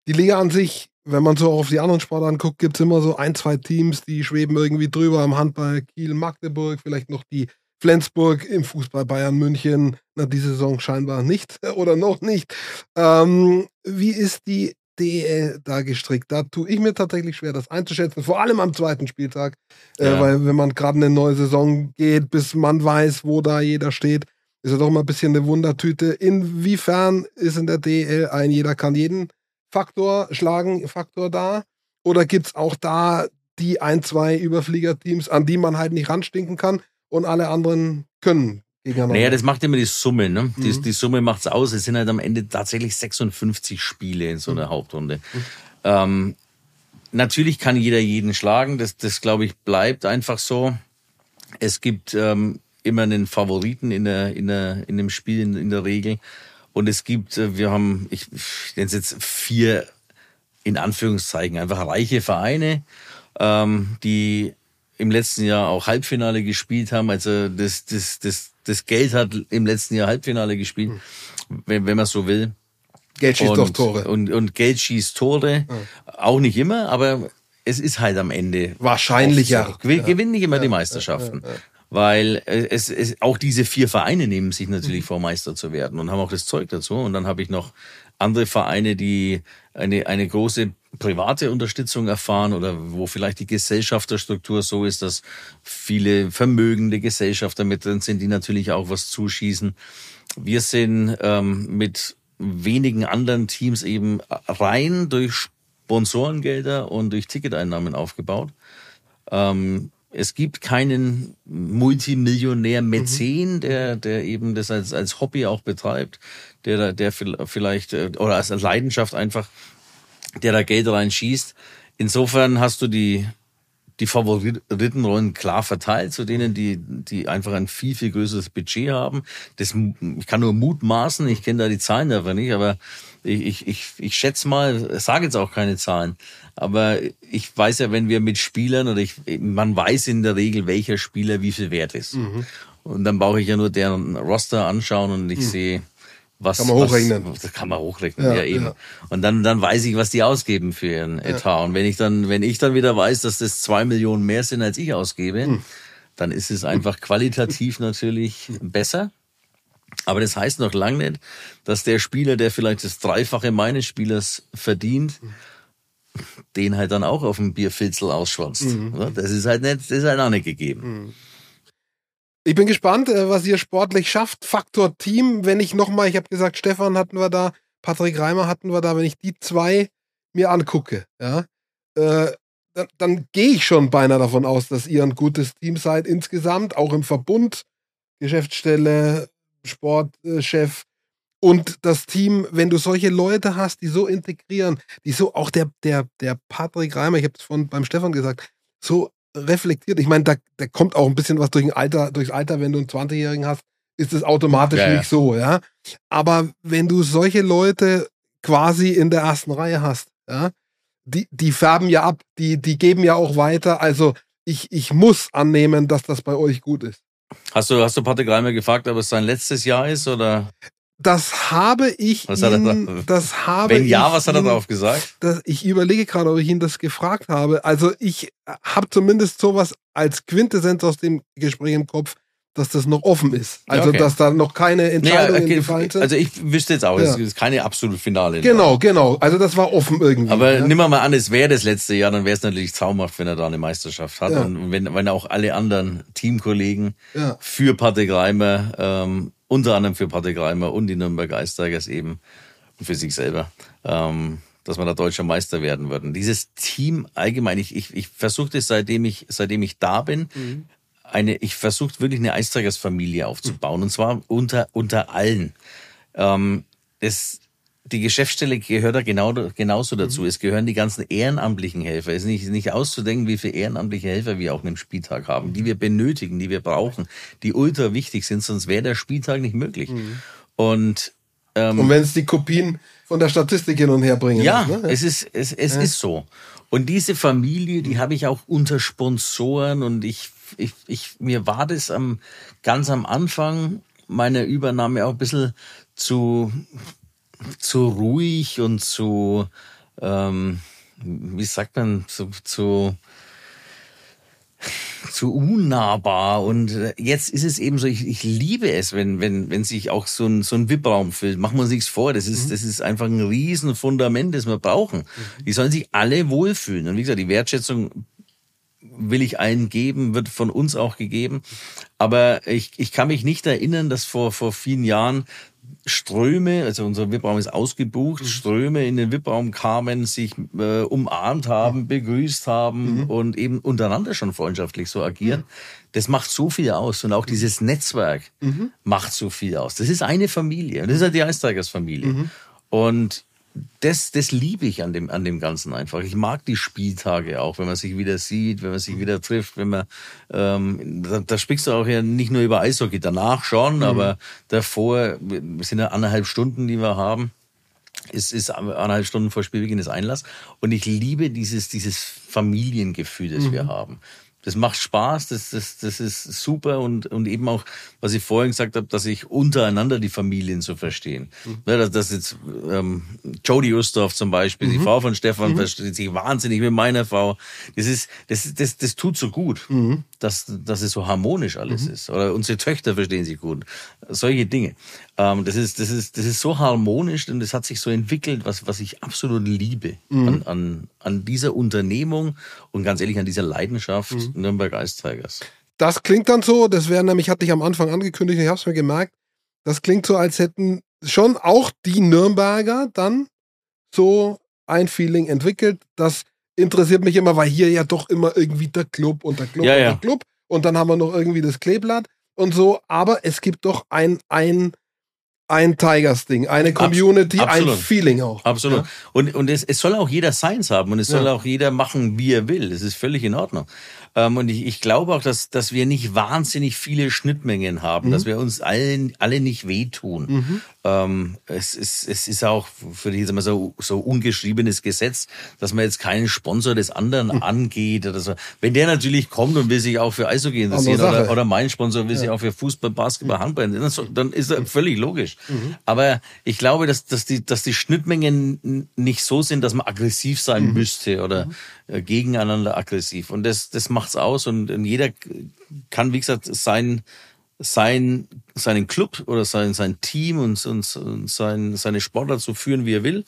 Die Liga an sich wenn man so auf die anderen Sportarten anguckt, gibt es immer so ein, zwei Teams, die schweben irgendwie drüber im Handball Kiel, Magdeburg, vielleicht noch die Flensburg im Fußball Bayern München. Na, diese Saison scheinbar nicht oder noch nicht. Ähm, wie ist die DL da gestrickt? Da tue ich mir tatsächlich schwer, das einzuschätzen, vor allem am zweiten Spieltag, äh, ja. weil wenn man gerade eine neue Saison geht, bis man weiß, wo da jeder steht, ist ja doch mal ein bisschen eine Wundertüte. Inwiefern ist in der DL ein jeder kann jeden Faktor, Schlagen Faktor da? Oder gibt es auch da die ein, zwei Überfliegerteams, an die man halt nicht ranstinken kann und alle anderen können naja, das macht immer die Summe. Ne? Mhm. Die, die Summe macht's aus. Es sind halt am Ende tatsächlich 56 Spiele in so einer mhm. Hauptrunde. Mhm. Ähm, natürlich kann jeder jeden schlagen. Das, das glaube ich, bleibt einfach so. Es gibt ähm, immer einen Favoriten in, der, in, der, in dem Spiel in, in der Regel. Und es gibt, äh, wir haben, ich, ich nenne es jetzt vier, in Anführungszeichen, einfach reiche Vereine, ähm, die im letzten Jahr auch Halbfinale gespielt haben. Also das, das, das, das Geld hat im letzten Jahr Halbfinale gespielt, hm. wenn, wenn man so will. Geld schießt und, doch Tore. Und, und Geld schießt Tore. Ja. Auch nicht immer, aber es ist halt am Ende. Wahrscheinlich ja. So. Gewinnen nicht immer ja, die Meisterschaften. Ja, weil es, es auch diese vier Vereine nehmen sich natürlich mhm. vor, Meister zu werden und haben auch das Zeug dazu. Und dann habe ich noch andere Vereine, die eine, eine große private Unterstützung erfahren oder wo vielleicht die Gesellschafterstruktur so ist, dass viele vermögende Gesellschafter mit drin sind, die natürlich auch was zuschießen. Wir sind ähm, mit wenigen anderen Teams eben rein durch Sponsorengelder und durch Ticketeinnahmen aufgebaut. Ähm, es gibt keinen Multimillionär Mäzen, mhm. der, der eben das als, als Hobby auch betreibt, der, der vielleicht, äh, oder als Leidenschaft einfach, der da Geld reinschießt. Insofern hast du die, die Favoritenrollen klar verteilt zu denen, die, die einfach ein viel, viel größeres Budget haben. Das, ich kann nur mutmaßen, ich kenne da die Zahlen einfach nicht, aber ich, ich, ich, ich schätze mal, sage jetzt auch keine Zahlen, aber ich weiß ja, wenn wir mit Spielern oder ich, man weiß in der Regel, welcher Spieler wie viel wert ist. Mhm. Und dann brauche ich ja nur deren Roster anschauen und ich mhm. sehe, was kann man hochrechnen. Das kann man hochrechnen, ja, ja eben. Ja. Und dann dann weiß ich, was die ausgeben für ihren Etat. Und wenn ich dann wenn ich dann wieder weiß, dass das zwei Millionen mehr sind als ich ausgebe, mhm. dann ist es einfach qualitativ natürlich besser. Aber das heißt noch lange nicht, dass der Spieler, der vielleicht das Dreifache meines Spielers verdient, den halt dann auch auf dem Bierfilzel ausschwanzt. Mhm. Das ist halt nicht, das ist halt auch nicht gegeben. Mhm. Ich bin gespannt, äh, was ihr sportlich schafft. Faktor Team, wenn ich nochmal, ich habe gesagt, Stefan hatten wir da, Patrick Reimer hatten wir da, wenn ich die zwei mir angucke, ja, äh, dann, dann gehe ich schon beinahe davon aus, dass ihr ein gutes Team seid insgesamt, auch im Verbund, Geschäftsstelle, Sportchef. Und das Team, wenn du solche Leute hast, die so integrieren, die so, auch der, der, der Patrick Reimer, ich habe es von beim Stefan gesagt, so reflektiert. Ich meine, da, da kommt auch ein bisschen was durch ein Alter, durchs Alter, wenn du einen 20-Jährigen hast, ist es automatisch Ja, ja. nicht so, ja. Aber wenn du solche Leute quasi in der ersten Reihe hast, ja, die, die färben ja ab, die, die geben ja auch weiter. Also ich, ich muss annehmen, dass das bei euch gut ist. Hast du, hast du Patrick Reimer gefragt, ob es sein letztes Jahr ist oder? Das habe ich Was hat er ihn, da- das habe Wenn ja, was hat er darauf gesagt? Das, ich überlege gerade, ob ich ihn das gefragt habe. Also ich habe zumindest sowas als Quintessenz aus dem Gespräch im Kopf, dass das noch offen ist. Also okay. dass da noch keine Entscheidungen okay, gefallen sind. also ich wüsste jetzt auch, es Ja. ist keine absolute Finale. genau, genau. Also das war offen irgendwie. Aber ja. nimm mal an, es wäre das letzte Jahr, dann wäre es natürlich traumhaft, wenn er da eine Meisterschaft hat. Ja. Und wenn, wenn auch alle anderen Teamkollegen für Patrick Reimer, ähm, unter anderem für Patrick Reimer und die Nürnberger Eistigers eben und für sich selber, ähm, dass wir da deutscher Meister werden würden. Dieses Team allgemein, ich, ich, ich versuche das seitdem ich, seitdem ich da bin, eine, ich versuche wirklich eine Eistigers-Familie aufzubauen und zwar unter, unter allen. Ähm, das, die Geschäftsstelle gehört da genau, genauso dazu. Es gehören die ganzen ehrenamtlichen Helfer. Es ist nicht, nicht auszudenken, wie viele ehrenamtliche Helfer wir auch in einem Spieltag haben, die wir benötigen, die wir brauchen, die ultra wichtig sind, sonst wäre der Spieltag nicht möglich. Und ähm, Und wenn es die Kopien von der Statistik hin und her bringen. ja, ne? es ist es, es ist so. Und diese Familie, die habe ich auch unter Sponsoren und ich, ich, ich mir war das am ganz am Anfang meiner Übernahme auch ein bisschen zu zu ruhig und zu ähm, wie sagt man zu, zu zu unnahbar und äh, jetzt ist es eben so, ich, ich liebe es, wenn, wenn, wenn sich auch so ein, so ein VIP-Raum füllt. Machen wir uns nichts vor, das ist, das ist einfach ein riesen Fundament, das wir brauchen. Die sollen sich alle wohlfühlen. Und wie gesagt, die Wertschätzung will ich allen geben, wird von uns auch gegeben. Aber ich, ich kann mich nicht erinnern, dass vor, vor vielen Jahren Ströme, also unser VIP-Raum ist ausgebucht, Ströme in den VIP-Raum kamen, sich äh, umarmt haben, begrüßt haben und eben untereinander schon freundschaftlich so agieren. Das macht so viel aus und auch dieses Netzwerk macht so viel aus. Das ist eine Familie und das ist halt die Eistigers Familie. Und das, das liebe ich an dem, an dem Ganzen einfach. Ich mag die Spieltage auch, wenn man sich wieder sieht, wenn man sich wieder trifft, wenn man, ähm, da, da sprichst du auch ja nicht nur über Eishockey, danach schon, aber davor, es sind ja anderthalb Stunden, die wir haben. Es ist anderthalb Stunden vor Spielbeginn des Einlass. Und ich liebe dieses, dieses Familiengefühl, das wir haben. Das macht Spaß, das, das, das ist super und, und eben auch, was ich vorhin gesagt habe, dass ich untereinander die Familien zu verstehen. Ja, dass, dass jetzt ähm, Jodie Ustorf zum Beispiel, die Frau von Stefan, versteht sich wahnsinnig mit meiner Frau. Das ist, das, das, das tut so gut, dass, dass es so harmonisch alles ist. Oder unsere Töchter verstehen sich gut. Solche Dinge. Ähm, das ist, das ist, das ist so harmonisch und das hat sich so entwickelt, was, was ich absolut liebe an, an, an dieser Unternehmung und ganz ehrlich an dieser Leidenschaft Nürnberg Ice Tigers. Das klingt dann so, das wäre nämlich, hatte ich am Anfang angekündigt, ich habe es mir gemerkt, das klingt so, als hätten schon auch die Nürnberger dann so ein Feeling entwickelt. Das interessiert mich immer, weil hier ja doch immer irgendwie der Club und der Club Ja, und ja. der Club und dann haben wir noch irgendwie das Kleeblatt und so, aber es gibt doch ein, ein, ein Tigers-Ding, eine Community, ein absolut. Feeling auch. Absolut. Ja? Und, und es, es soll auch jeder seins haben und es soll auch jeder machen, wie er will. Das ist völlig in Ordnung. Ähm, und ich, ich glaube auch, dass, dass wir nicht wahnsinnig viele Schnittmengen haben, dass wir uns allen, alle nicht wehtun. Ähm, es, ist, es ist auch für die, wir so, so ungeschriebenes Gesetz, dass man jetzt keinen Sponsor des anderen angeht oder so. Wenn der natürlich kommt und will sich auch für Eishockey interessieren oder, oder mein Sponsor will sich auch für Fußball, Basketball, Handball interessieren, dann, ist das völlig logisch. Aber ich glaube, dass, dass, die, dass die Schnittmengen nicht so sind, dass man aggressiv sein müsste oder äh, gegeneinander aggressiv. Und das, das macht's aus und, jeder kann, wie gesagt, sein, sein, seinen Club oder sein, sein Team und, und, und sein, seine Sportler so führen, wie er will.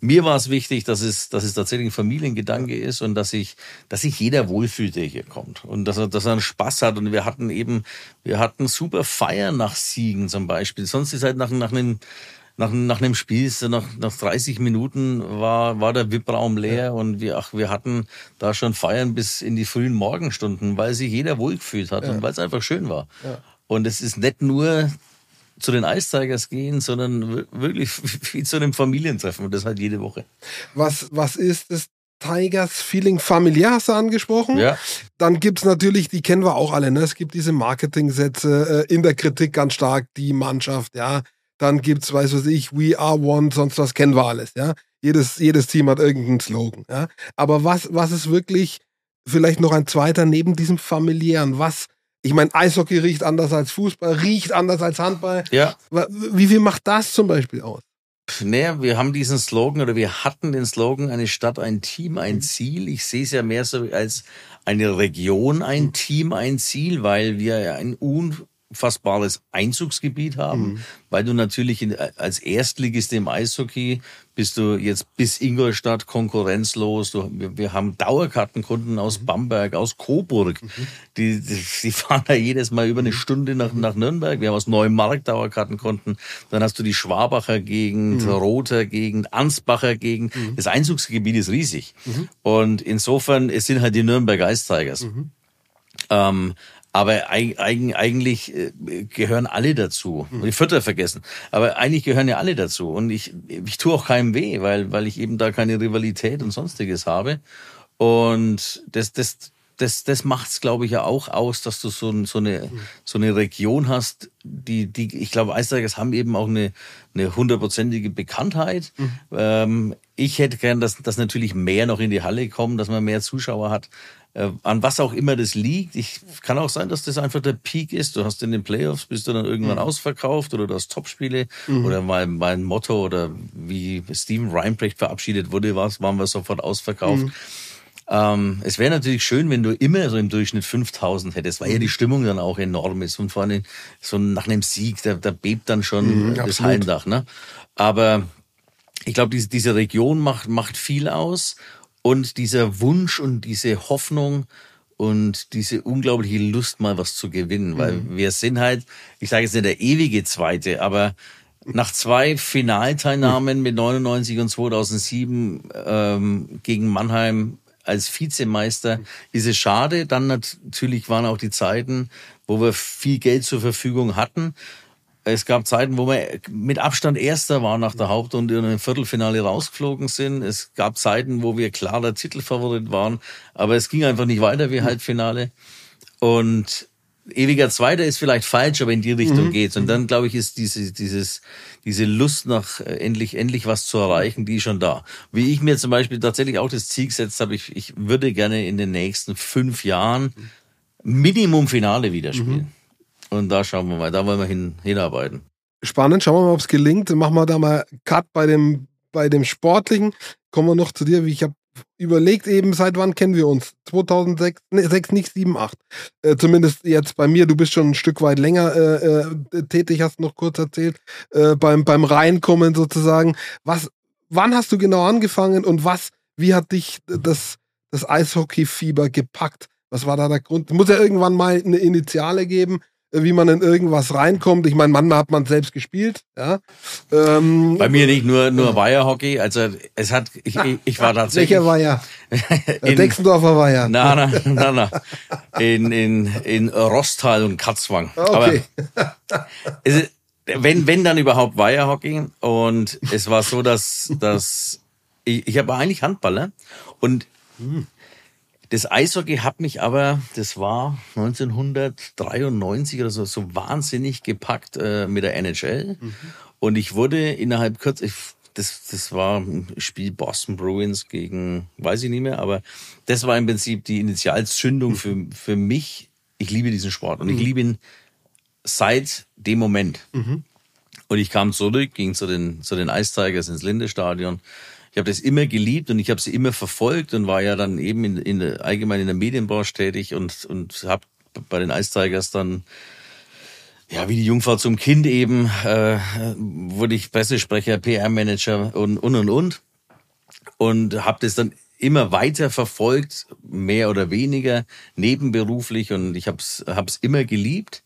Mir war es wichtig, dass es, dass es tatsächlich ein Familiengedanke ist und dass sich, dass sich jeder wohlfühlt, der hier kommt. Und dass er, dass er einen Spaß hat. Und wir hatten eben, wir hatten super Feiern nach Siegen zum Beispiel. Sonst ist halt nach, nach einem, nach, nach einem Spiel, er nach, nach 30 Minuten war, war der VIP-Raum leer und wir, ach, wir hatten da schon Feiern bis in die frühen Morgenstunden, weil sich jeder wohlgefühlt hat und weil es einfach schön war. Und es ist nicht nur zu den Ice Tigers gehen, sondern wirklich wie zu einem Familientreffen und das halt jede Woche. Was, was ist das Tigers Feeling familiär hast du angesprochen. Ja. Dann gibt's natürlich, die kennen wir auch alle, ne? Es gibt diese Marketingsätze äh, in der Kritik ganz stark, die Mannschaft, ja. Dann gibt's, weiß was ich, We are one, sonst was kennen wir alles, ja. Jedes, jedes Team hat irgendeinen Slogan, ja. Aber was, was ist wirklich vielleicht noch ein zweiter neben diesem familiären? Was, ich meine, Eishockey riecht anders als Fußball, riecht anders als Handball. Ja. Wie viel macht das zum Beispiel aus? Naja, wir haben diesen Slogan oder wir hatten den Slogan, eine Stadt, ein Team, ein mhm. Ziel. Ich sehe es ja mehr so als eine Region, ein mhm. Team, ein Ziel, weil wir ja ein un unfassbares Einzugsgebiet haben, mhm. weil du natürlich in, als Erstligist im Eishockey bist du jetzt bis Ingolstadt konkurrenzlos. Du, wir, wir, haben Dauerkartenkunden aus mhm. Bamberg, aus Coburg. Mhm. Die, die, die, fahren da jedes Mal über eine mhm. Stunde nach, nach Nürnberg. Wir haben aus Neumarkt Dauerkartenkunden. Dann hast du die Schwabacher Gegend, mhm. Roter Gegend, Ansbacher Gegend. Mhm. Das Einzugsgebiet ist riesig. Und insofern, es sind halt die Nürnberg Ice Tigers. Ähm, aber eigentlich äh, gehören alle dazu. Mhm. Die Vierter vergessen. Aber eigentlich gehören ja alle dazu. Und ich, ich tue auch keinem weh, weil, weil ich eben da keine Rivalität und sonstiges habe. Und das, das, das, das macht's, glaube ich, ja auch aus, dass du so, so, eine, mhm. so eine Region hast, die, die ich glaube, Eisbergers haben eben auch eine, eine hundertprozentige Bekanntheit. Mhm. Ähm, ich hätte gern, dass, dass natürlich mehr noch in die Halle kommen, dass man mehr Zuschauer hat. Äh, an was auch immer das liegt. Ich kann auch sein, dass das einfach der Peak ist. Du hast in den Playoffs, bist du dann irgendwann mhm. ausverkauft oder du hast Topspiele mhm. oder mein, mein Motto oder wie Steven Reinbrecht verabschiedet wurde, was waren wir sofort ausverkauft. Mhm. Ähm, es wäre natürlich schön, wenn du immer so im Durchschnitt 5000 hättest, weil ja die mhm. Stimmung dann auch enorm ist und vor allem so nach einem Sieg, da, da bebt dann schon mhm, das Hallendach. Ne? Aber ich glaube, diese, diese Region macht, macht viel aus und dieser Wunsch und diese Hoffnung und diese unglaubliche Lust, mal was zu gewinnen. Weil mhm. wir sind halt, ich sage jetzt nicht der ewige Zweite, aber nach zwei Finalteilnahmen mit 99 und 2007 ähm, gegen Mannheim als Vizemeister ist es schade. Dann natürlich waren auch die Zeiten, wo wir viel Geld zur Verfügung hatten. Es gab Zeiten, wo wir mit Abstand Erster waren nach der Hauptrunde und im Viertelfinale rausgeflogen sind. Es gab Zeiten, wo wir klarer Titelfavorit waren, aber es ging einfach nicht weiter wie Halbfinale. Und ewiger Zweiter ist vielleicht falsch, aber in die Richtung mhm. geht's. Und dann glaube ich, ist diese dieses diese Lust nach äh, endlich endlich was zu erreichen, die ist schon da. Wie ich mir zum Beispiel tatsächlich auch das Ziel gesetzt habe, ich, ich würde gerne in den nächsten fünf Jahren Minimum Finale wieder spielen. Mhm. Und da schauen wir mal, da wollen wir hin, hinarbeiten. Spannend, schauen wir mal, ob es gelingt. Machen wir da mal Cut bei dem, bei dem Sportlichen. Kommen wir noch zu dir. Ich habe überlegt eben, seit wann kennen wir uns? 2006, nee, 6, nicht 7, 8. Äh, zumindest jetzt bei mir, du bist schon ein Stück weit länger äh, äh, tätig, hast noch kurz erzählt, äh, beim, beim Reinkommen sozusagen. Was, wann hast du genau angefangen und was, wie hat dich das, das Eishockey-Fieber gepackt? Was war da der Grund? Muss ja irgendwann mal eine Initiale geben wie man in irgendwas reinkommt. Ich meine, manchmal hat man selbst gespielt. Ja. Ähm, Bei mir nicht nur nur Weiherhockey. Also es hat, ich, ich, ich war tatsächlich. Welcher Weiher? in, Dexendorfer Weiher. Na, na, na, na. In, in, in Rostal und Katzwang. Okay. Aber es, wenn, wenn dann überhaupt Weiherhockey. Und es war so, dass, dass ich, ich habe eigentlich Handballer und hm. Das Eishockey hat mich aber, das war 1993 oder so, so wahnsinnig gepackt äh, mit der NHL. Mhm. Und ich wurde innerhalb kurz, ich, das, das war ein Spiel Boston Bruins gegen, weiß ich nicht mehr, aber das war im Prinzip die Initialzündung mhm. für, für mich. Ich liebe diesen Sport und mhm. ich liebe ihn seit dem Moment. Mhm. Und ich kam zurück, ging zu den, zu den Ice Tigers ins Lindestadion. Ich habe das immer geliebt und ich habe sie immer verfolgt und war ja dann eben in, in allgemein in der Medienbranche tätig und und habe bei den Ice Tigers dann ja, wie die Jungfrau zum Kind eben, äh, wurde ich Pressesprecher, PR-Manager und, und, und, und. Und habe das dann immer weiter verfolgt, mehr oder weniger, nebenberuflich. Und ich habe es immer geliebt.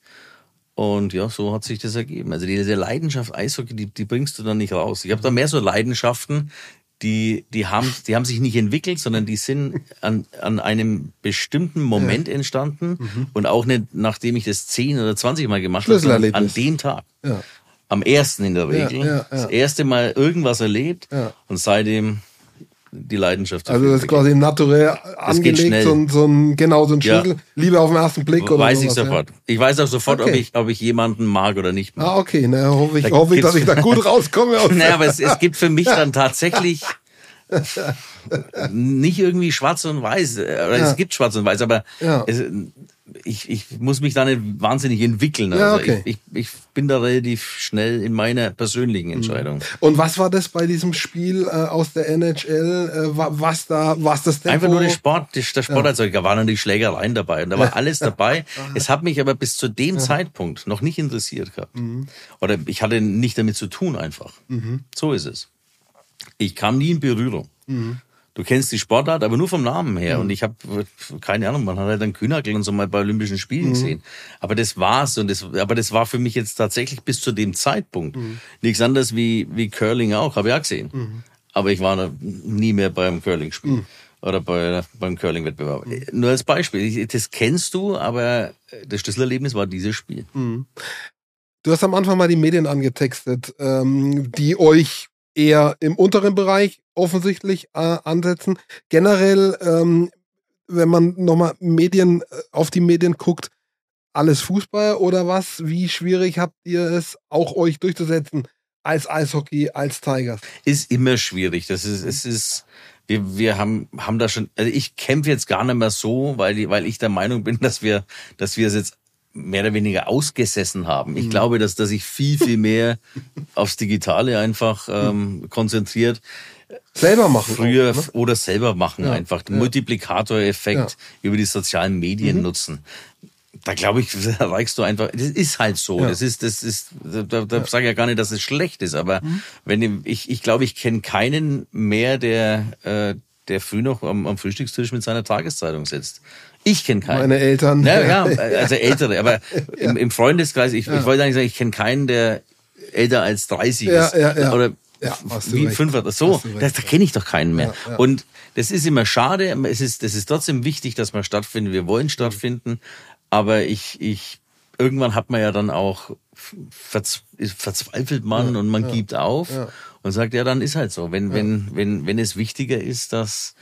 Und ja, so hat sich das ergeben. Also diese Leidenschaft Eishockey, die, die bringst du dann nicht raus. Ich habe da mehr so Leidenschaften, die, die, haben, die haben sich nicht entwickelt, sondern die sind an, an einem bestimmten Moment ja. entstanden mhm. und auch nicht, nachdem ich das 10 oder 20 Mal gemacht habe, sondern an dem Tag. Ja. Am ersten in der Regel. Ja, das erste Mal irgendwas erlebt und seitdem die Leidenschaft. Also das ist quasi naturell angelegt, so ein, so ein, genau so ein Schlüssel, ja. Liebe auf den ersten Blick oder Weiß ich sofort. Ja. Ich weiß auch sofort, okay. ob, ich, ob ich jemanden mag oder nicht mag. Ah, okay, na, hoffe ich, da hoffe ich dass ich da gut rauskomme. Aus naja, aber es, es gibt für mich dann tatsächlich nicht irgendwie schwarz und weiß. Oder ja. Es gibt schwarz und weiß, aber ja. es, ich, ich muss mich da nicht wahnsinnig entwickeln. Also ja, okay. ich, ich, ich bin da relativ schnell in meiner persönlichen Entscheidung. Mhm. Und was war das bei diesem Spiel äh, aus der NHL? Äh, was da, was das Tempo? Einfach nur der Sport, der Sport, ja. also da waren die Schlägereien dabei und da war alles dabei. es hat mich aber bis zu dem ja. Zeitpunkt noch nicht interessiert gehabt. Mhm. Oder ich hatte nicht damit zu tun einfach. Mhm. So ist es. Ich kam nie in Berührung. Mhm du kennst die Sportart, aber nur vom Namen her. Mhm. Und ich habe keine Ahnung, man hat halt einen Kühnagel und so mal bei Olympischen Spielen mhm. gesehen. Aber das war's und das, aber das war für mich jetzt tatsächlich bis zu dem Zeitpunkt mhm. nichts anderes wie wie Curling auch, habe ich auch gesehen. Mhm. Aber ich war nie mehr beim Curling-Spiel mhm. oder bei, beim Curling-Wettbewerb. Mhm. Nur als Beispiel, das kennst du, aber das Schlüsselerlebnis war dieses Spiel. Du hast am Anfang mal die Medien angetextet, ähm, die euch eher im unteren Bereich offensichtlich äh, ansetzen. Generell, ähm, wenn man nochmal Medien äh, auf die Medien guckt, alles Fußball oder was? Wie schwierig habt ihr es, auch euch durchzusetzen als Eishockey, als Tigers? Ist immer schwierig. Das ist, es ist, wir, wir haben, haben da schon, also ich kämpfe jetzt gar nicht mehr so, weil, weil ich der Meinung bin, dass wir, dass wir es jetzt mehr oder weniger ausgesessen haben. Ich mhm. glaube, dass, dass sich viel, viel mehr aufs Digitale einfach ähm, konzentriert. Selber machen. Früher auch, ne? oder selber machen ja, einfach. Den ja. Multiplikatoreffekt ja. über die sozialen Medien mhm. nutzen. Da glaube ich, erreichst du einfach, das ist halt so. Das ist, das ist, da, da sage ich ja gar nicht, dass es schlecht ist, aber mhm. wenn ich, ich glaube, ich kenne keinen mehr, der, äh, der früh noch am, am Frühstückstisch mit seiner Tageszeitung sitzt. Ich kenne keinen. Meine Eltern. Ja, ja, also ältere. Aber im, im Freundeskreis, ich, ja. ich wollte eigentlich sagen, ich kenne keinen, der älter als 30 ist. Ja, ja, ja. Oder ja, wie fünf oder so. Da, da kenne ich doch keinen mehr. Ja, ja. Und das ist immer schade. Es ist, das ist trotzdem wichtig, dass man stattfindet. Wir wollen stattfinden. Aber ich, ich, irgendwann hat man ja dann auch verz, verzweifelt man und man gibt auf und sagt, ja, dann ist halt so. Wenn, wenn, wenn, wenn es wichtiger ist, dass,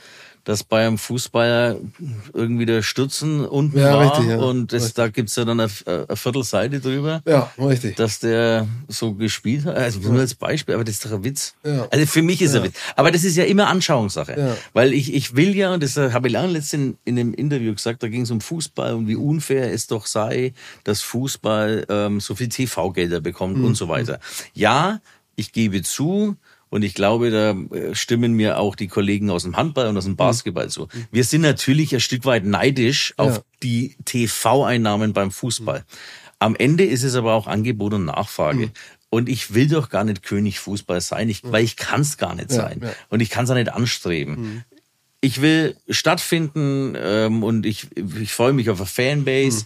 dass bei einem Fußballer irgendwie der Stützen unten ja, war richtig, ja. und das, da gibt's ja dann eine, eine, Viertelseite drüber. Ja, richtig. Dass der so gespielt hat. Also nur als Beispiel, aber das ist doch ein Witz. Ja. Also für mich ist ja. ein Witz. Aber das ist ja immer Anschauungssache. Weil ich, ich will ja, und das habe ich lange letztens in, in einem Interview gesagt, da ging es um Fußball und wie unfair es doch sei, dass Fußball ähm, so viel TV-Gelder bekommt mhm. und so weiter. Ja, ich gebe zu, und ich glaube, da äh, stimmen mir auch die Kollegen aus dem Handball und aus dem mhm. Basketball zu. Wir sind natürlich ein Stück weit neidisch auf ja. die TV-Einnahmen beim Fußball. Am Ende ist es aber auch Angebot und Nachfrage. Mhm. Und ich will doch gar nicht König Fußball sein, ich, weil ich kann es gar nicht sein. Ja, ja. Und ich kann es auch nicht anstreben. Mhm. Ich will stattfinden ähm, und ich, ich freue mich auf eine Fanbase.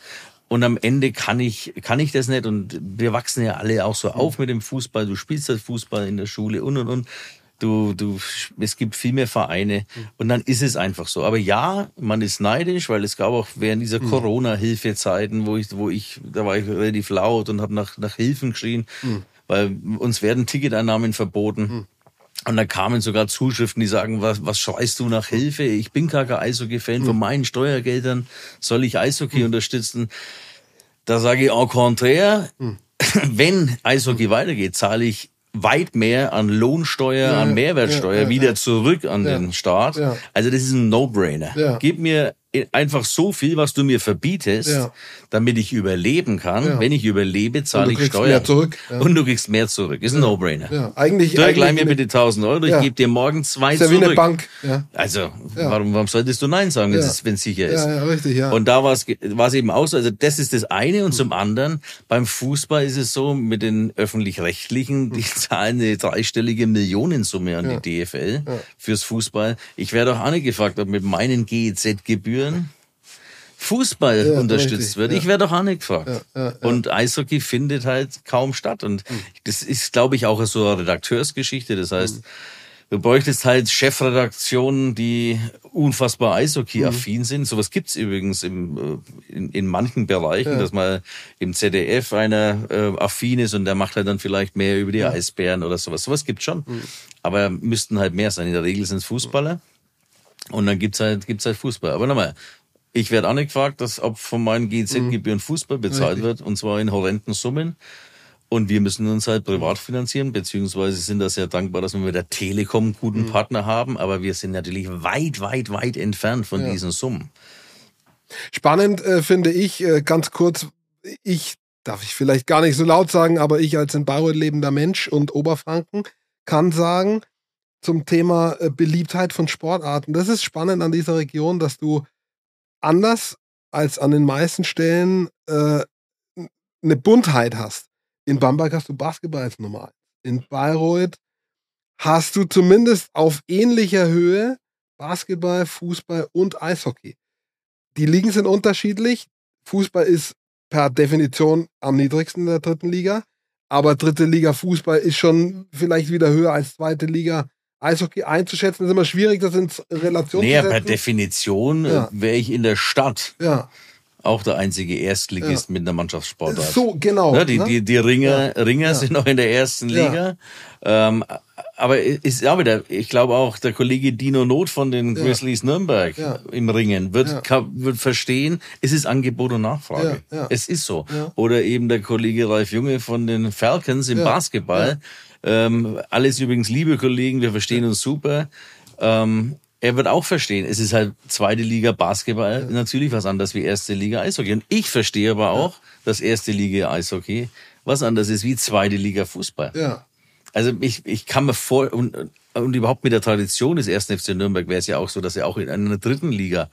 Mhm. Und am Ende kann ich, kann ich das nicht. Und wir wachsen ja alle auch so auf mit dem Fußball. Du spielst halt Fußball in der Schule und und und. Du, du, es gibt viel mehr Vereine und dann ist es einfach so. Aber ja, man ist neidisch, weil es gab auch während dieser mhm. Corona-Hilfezeiten, wo ich, wo ich, da war ich relativ laut und habe nach, nach Hilfen geschrien, mhm. weil uns werden Ticketeinnahmen verboten. Mhm. Und da kamen sogar Zuschriften, die sagen, was, was schreist du nach Hilfe? Ich bin gar kein Eishockey-Fan. Von meinen Steuergeldern soll ich Eishockey mhm. unterstützen. Da sage ich au contraire, mhm. wenn Eishockey weitergeht, zahle ich weit mehr an Lohnsteuer, ja, an Mehrwertsteuer ja, ja, wieder zurück an den Staat. Also das ist ein No-Brainer. Gib mir einfach so viel, was du mir verbietest, ja. damit ich überleben kann. Ja. Wenn ich überlebe, zahle ich Steuern. Mehr zurück. Ja. Und du kriegst mehr zurück. Ist ein No-Brainer. Ja. Eigentlich, du eigentlich mir bitte 1000 Euro, ich gebe dir morgen zwei ist ja zurück. Wie eine Bank. Ja. Also, warum, warum solltest du Nein sagen, wenn es sicher ist? Ja, ja, richtig, ja. Und da war es eben auch so. Also, das ist das eine. Und zum anderen, beim Fußball ist es so, mit den Öffentlich-Rechtlichen, die zahlen eine dreistellige Millionensumme an die DFL fürs Fußball. Ich werde auch auch nicht gefragt, ob mit meinen GEZ-Gebühren Gebühren Fußball ja, unterstützt richtig, wird. Ja. Ich werde doch auch nicht gefragt. Ja, und Eishockey findet halt kaum statt. Und mhm. das ist, glaube ich, auch so eine Redakteursgeschichte. Das heißt, mhm. Du bräuchtest halt Chefredaktionen, die unfassbar Eishockey-affin mhm. sind. Sowas gibt's übrigens im, äh, in, in manchen Bereichen, dass mal im ZDF einer äh, affin ist und der macht halt dann vielleicht mehr über die ja. Eisbären oder sowas. Sowas gibt's schon. Mhm. Aber müssten halt mehr sein. In der Regel sind es Fußballer. Und dann gibt's halt, gibt's halt Fußball. Aber nochmal, ich werde auch nicht gefragt, dass ob von meinen GZ-Gebühren mhm. Fußball bezahlt Richtig. wird, und zwar in horrenden Summen. Und wir müssen uns halt privat finanzieren, beziehungsweise sind da sehr dankbar, dass wir mit der Telekom einen guten mhm. Partner haben, aber wir sind natürlich weit, weit, weit entfernt von ja. diesen Summen. Spannend äh, finde ich, äh, ganz kurz, ich darf ich vielleicht gar nicht so laut sagen, aber ich als in Bayreuth lebender Mensch und Oberfranken kann sagen, zum Thema äh, Beliebtheit von Sportarten. Das ist spannend an dieser Region, dass du anders als an den meisten Stellen äh, eine Buntheit hast. In Bamberg hast du Basketball als 1. In Bayreuth hast du zumindest auf ähnlicher Höhe Basketball, Fußball und Eishockey. Die Ligen sind unterschiedlich. Fußball ist per Definition am niedrigsten in der dritten Liga. Aber dritte Liga Fußball ist schon vielleicht wieder höher als zweite Liga Eishockey einzuschätzen. Ist immer schwierig, das in Relation naja, zu setzen. per Definition ja. wäre ich in der Stadt. Ja auch der einzige Erstligist ja. mit einer Mannschaftssportart. So, genau. Ja, die, ne? die, die Ringer. Ringer sind noch in der ersten Liga. Ähm, aber ist ja wieder, ich glaube auch der Kollege Dino Not von den Grizzlies Nürnberg im Ringen wird, wird verstehen, es ist Angebot und Nachfrage. Es ist so. Oder eben der Kollege Ralf Junge von den Falcons im Basketball. Ähm, alles übrigens liebe Kollegen, wir verstehen uns super. Ähm, er wird auch verstehen, es ist halt zweite Liga Basketball natürlich was anderes wie erste Liga Eishockey. Und ich verstehe aber auch, dass erste Liga Eishockey was anderes ist wie zweite Liga Fußball. Ja. Also ich, ich kann mir vor, und, und überhaupt mit der Tradition des ersten FC Nürnberg wäre es ja auch so, dass sie auch in einer dritten Liga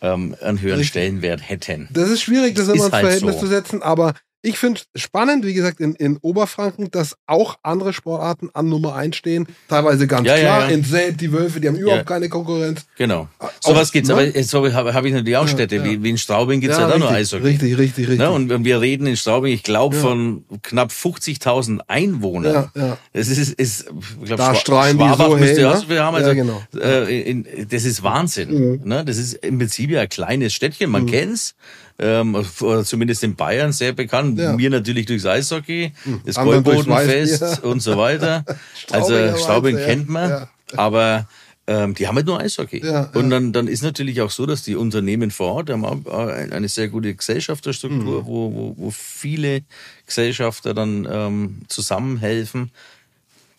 ähm, einen höheren. Stellenwert hätten. Das ist schwierig, das, das immer ins halt Verhältnis so. zu setzen, aber ich finde spannend, wie gesagt, in, in Oberfranken, dass auch andere Sportarten an Nummer 1 stehen. Teilweise ganz ja, klar. Ja, ja. In Zelt, die Wölfe, die haben überhaupt keine Konkurrenz. Genau. So was geht's. Ne? Aber so habe hab ich natürlich auch Städte. Wie, wie in Straubing gibt's ja, da nur Eishockey. Richtig, richtig, richtig. Ne? Und wir reden in Straubing, ich glaube, von knapp 50.000 Einwohnern. Ja, ja. Das ist, ist ich glaube, da strahlen die so hey, ne? so haben. Also, ja, genau. Äh, in, das ist Wahnsinn. Mhm. Ne? Das ist im Prinzip ja ein kleines Städtchen. Man mhm. kennt's ähm, zumindest in Bayern sehr bekannt. Ja. Mir natürlich durchs Eishockey, hm. das Goldbodenfest und so weiter. also Straubing ja. kennt man, aber ähm, die haben halt nur Eishockey. Und dann, dann ist natürlich auch so, dass die Unternehmen vor Ort haben eine sehr gute Gesellschafterstruktur, mhm. wo, wo, wo viele Gesellschafter dann ähm, zusammenhelfen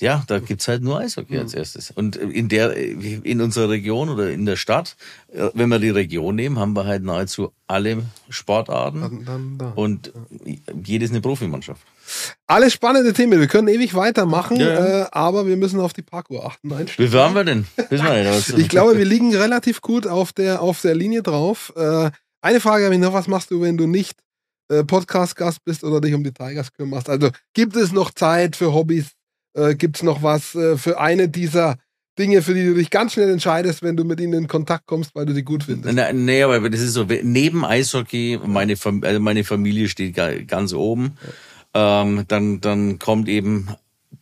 ja, da gibt's halt nur Eishockey als mhm. erstes. Und in der, in unserer Region oder in der Stadt, äh, wenn wir die Region nehmen, haben wir halt nahezu alle Sportarten. Dann, dann, dann. Und jedes eine Profimannschaft. Alles spannende Themen. Wir können ewig weitermachen, ja. äh, aber wir müssen auf die Parkour achten. Wie waren wir denn? ich glaube, wir liegen relativ gut auf der, auf der Linie drauf. Äh, eine Frage habe ich noch. Was machst du, wenn du nicht äh, Podcast-Gast bist oder dich um die Tigers kümmerst? Also gibt es noch Zeit für Hobbys, äh, Gibt es noch was äh, für eine dieser Dinge, für die du dich ganz schnell entscheidest, wenn du mit ihnen in Kontakt kommst, weil du sie gut findest? Na, nee, aber das ist so, neben Eishockey, meine, Fam also meine Familie steht ganz oben. Ja. Ähm, dann, dann kommt eben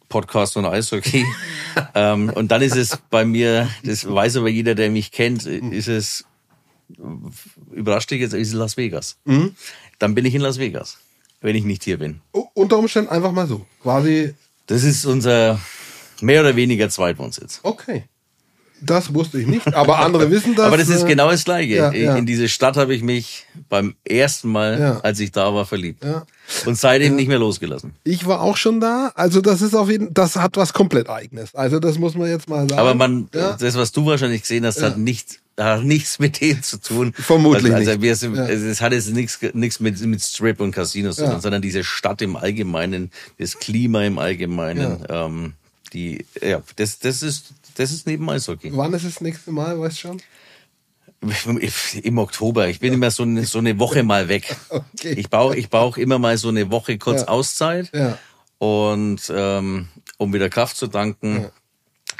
Podcast und Eishockey. ähm, und dann ist es bei mir, das weiß aber jeder, der mich kennt, ist es, überrascht dich jetzt, ist es Las Vegas. Mhm. Dann bin ich in Las Vegas, wenn ich nicht hier bin. unter Umständen einfach mal so. Quasi das ist unser mehr oder weniger Zweitwohnsitz. Okay. Das wusste ich nicht, aber andere wissen das. aber das ist äh, genau das Gleiche. Ja, ja. In diese Stadt habe ich mich beim ersten Mal, ja. als ich da war, verliebt. Und seitdem nicht mehr losgelassen. Ich war auch schon da. Also das ist auf jeden das hat was komplett eigenes. Also das muss man jetzt mal sagen. Aber man, das, was du wahrscheinlich gesehen hast, hat nicht hat nichts mit dem zu tun. Vermutlich also, also wir sind, ja. Es hat jetzt nichts, nichts mit, mit Strip und Casinos zu tun, sondern diese Stadt im Allgemeinen, das Klima im Allgemeinen, ähm, die, ja, das, das ist, das ist neben Eishockey. Wann ist das nächste Mal, weißt du schon? Im Oktober. Ich bin immer so eine, so eine Woche mal weg. Okay. Ich brauche ich brauch immer mal so eine Woche kurz ja. Auszeit. Ja. Und ähm, um wieder Kraft zu danken.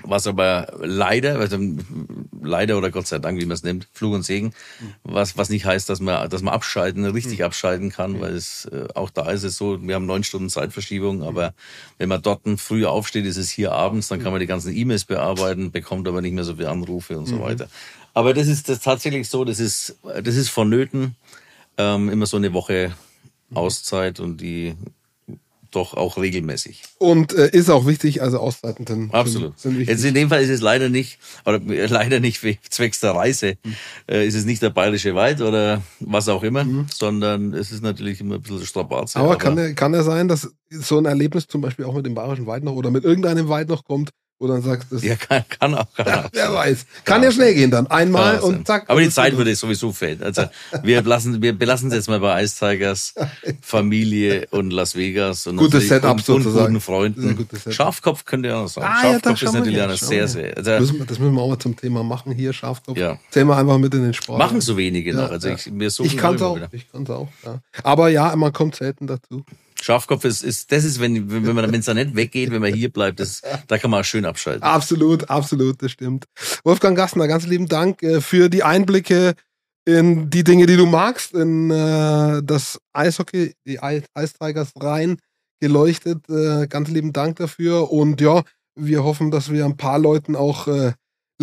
Was aber leider, also leider oder Gott sei Dank, wie man es nennt, Flug und Segen, was, was nicht heißt, dass man, dass man abschalten, richtig mhm. abschalten kann, weil es äh, auch da ist es so, wir haben neun Stunden Zeitverschiebung, aber wenn man dort früher aufsteht, ist es hier abends, dann kann man die ganzen E-Mails bearbeiten, bekommt aber nicht mehr so viele Anrufe und so mhm. weiter. Aber das ist das tatsächlich so, das ist, das ist vonnöten, ähm, immer so eine Woche Auszeit und die doch auch regelmäßig. Und äh, ist auch wichtig, also Auszeiten sind, Absolut. Sind, sind Jetzt in dem Fall ist es leider nicht, oder äh, leider nicht zwecks der Reise, mhm. äh, ist es nicht der bayerische Wald oder was auch immer, mhm. sondern es ist natürlich immer ein bisschen Strapaze. Aber, aber kann, ja, kann ja sein, dass so ein Erlebnis zum Beispiel auch mit dem bayerischen Wald noch oder mit irgendeinem Wald noch kommt, dann sagst, das ja, kann, kann auch, kann ja, auch wer weiß. Kann ja, ja schnell gehen dann. Einmal und zack. Aber die Zeit würde sowieso fehlen. Also wir lassen, wir belassen es jetzt mal bei Ice Tigers, Familie und Las Vegas und, gutes Setup und, und guten Freunden. Schafkopf könnte ja auch noch sagen. Ah, Schafkopf ja, ist natürlich eine sehr, sehr. Also, das, müssen wir, das müssen wir auch mal zum Thema machen hier, Schafkopf. Ja. Zählen wir einfach mit in den Sport. Machen so wenige noch. Also ich, mir so ich kann es auch. Wieder. Ich kann es auch. Ja. Aber ja, man kommt selten dazu. Schafkopf ist, ist das ist, wenn, wenn man, wenn es da nicht weggeht, wenn man hier bleibt, das, da kann man auch schön abschalten. Absolut, absolut, das stimmt. Wolfgang Gastner, ganz lieben Dank äh, für die Einblicke in die Dinge, die du magst, in äh, das Eishockey, die Eistreigers rein geleuchtet. Äh, ganz lieben Dank dafür. Und ja, wir hoffen, dass wir ein paar Leuten auch äh,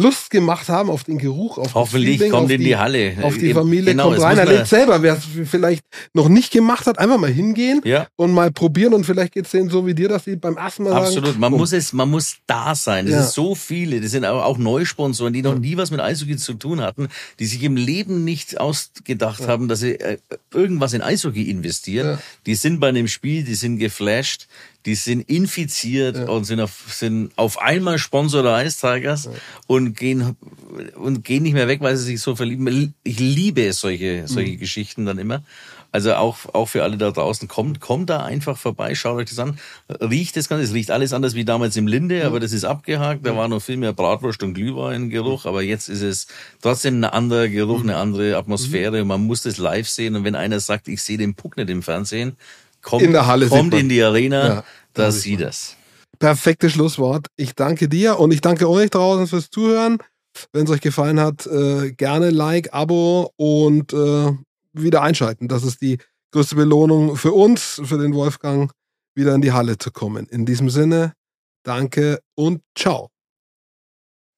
Lust gemacht haben auf den Geruch, auf Hoffentlich Feeling, kommt in die, die, Halle. Auf die Familie genau, kommt rein. Erlebt selber, wer es vielleicht noch nicht gemacht hat, einfach mal hingehen ja. und mal probieren und vielleicht geht es denen so wie dir, dass sie beim ersten Mal Absolut. sagen. man oh. muss es, man muss da sein. Es ja. sind so viele, das sind auch Neusponsoren, die noch nie was mit Eishockey zu tun hatten, die sich im Leben nicht ausgedacht ja. haben, dass sie äh, irgendwas in Eishockey investieren. Die sind bei einem Spiel, die sind geflasht die sind infiziert ja. und sind auf, sind auf einmal Sponsor der Ice Tigers ja. und gehen und gehen nicht mehr weg, weil sie sich so verlieben. Ich liebe solche solche mhm. Geschichten dann immer. Also auch auch für alle da draußen kommt kommt da einfach vorbei, schaut euch das an. Riecht das Ganze, es riecht alles anders wie damals im Linde, mhm. aber das ist abgehakt. Da war noch viel mehr Bratwurst und Glühwein-Geruch, aber jetzt ist es trotzdem ein anderer Geruch, eine andere Atmosphäre. Man muss das live sehen und wenn einer sagt, ich sehe den Puck nicht im Fernsehen, kommt, in, der Halle kommt in die Arena, ja, da sieht es. Perfektes Schlusswort. Ich danke dir und ich danke euch draußen fürs Zuhören. Wenn es euch gefallen hat, äh, gerne Like, Abo und äh, wieder einschalten. Das ist die größte Belohnung für uns, für den Wolfgang, wieder in die Halle zu kommen. In diesem Sinne, danke und ciao.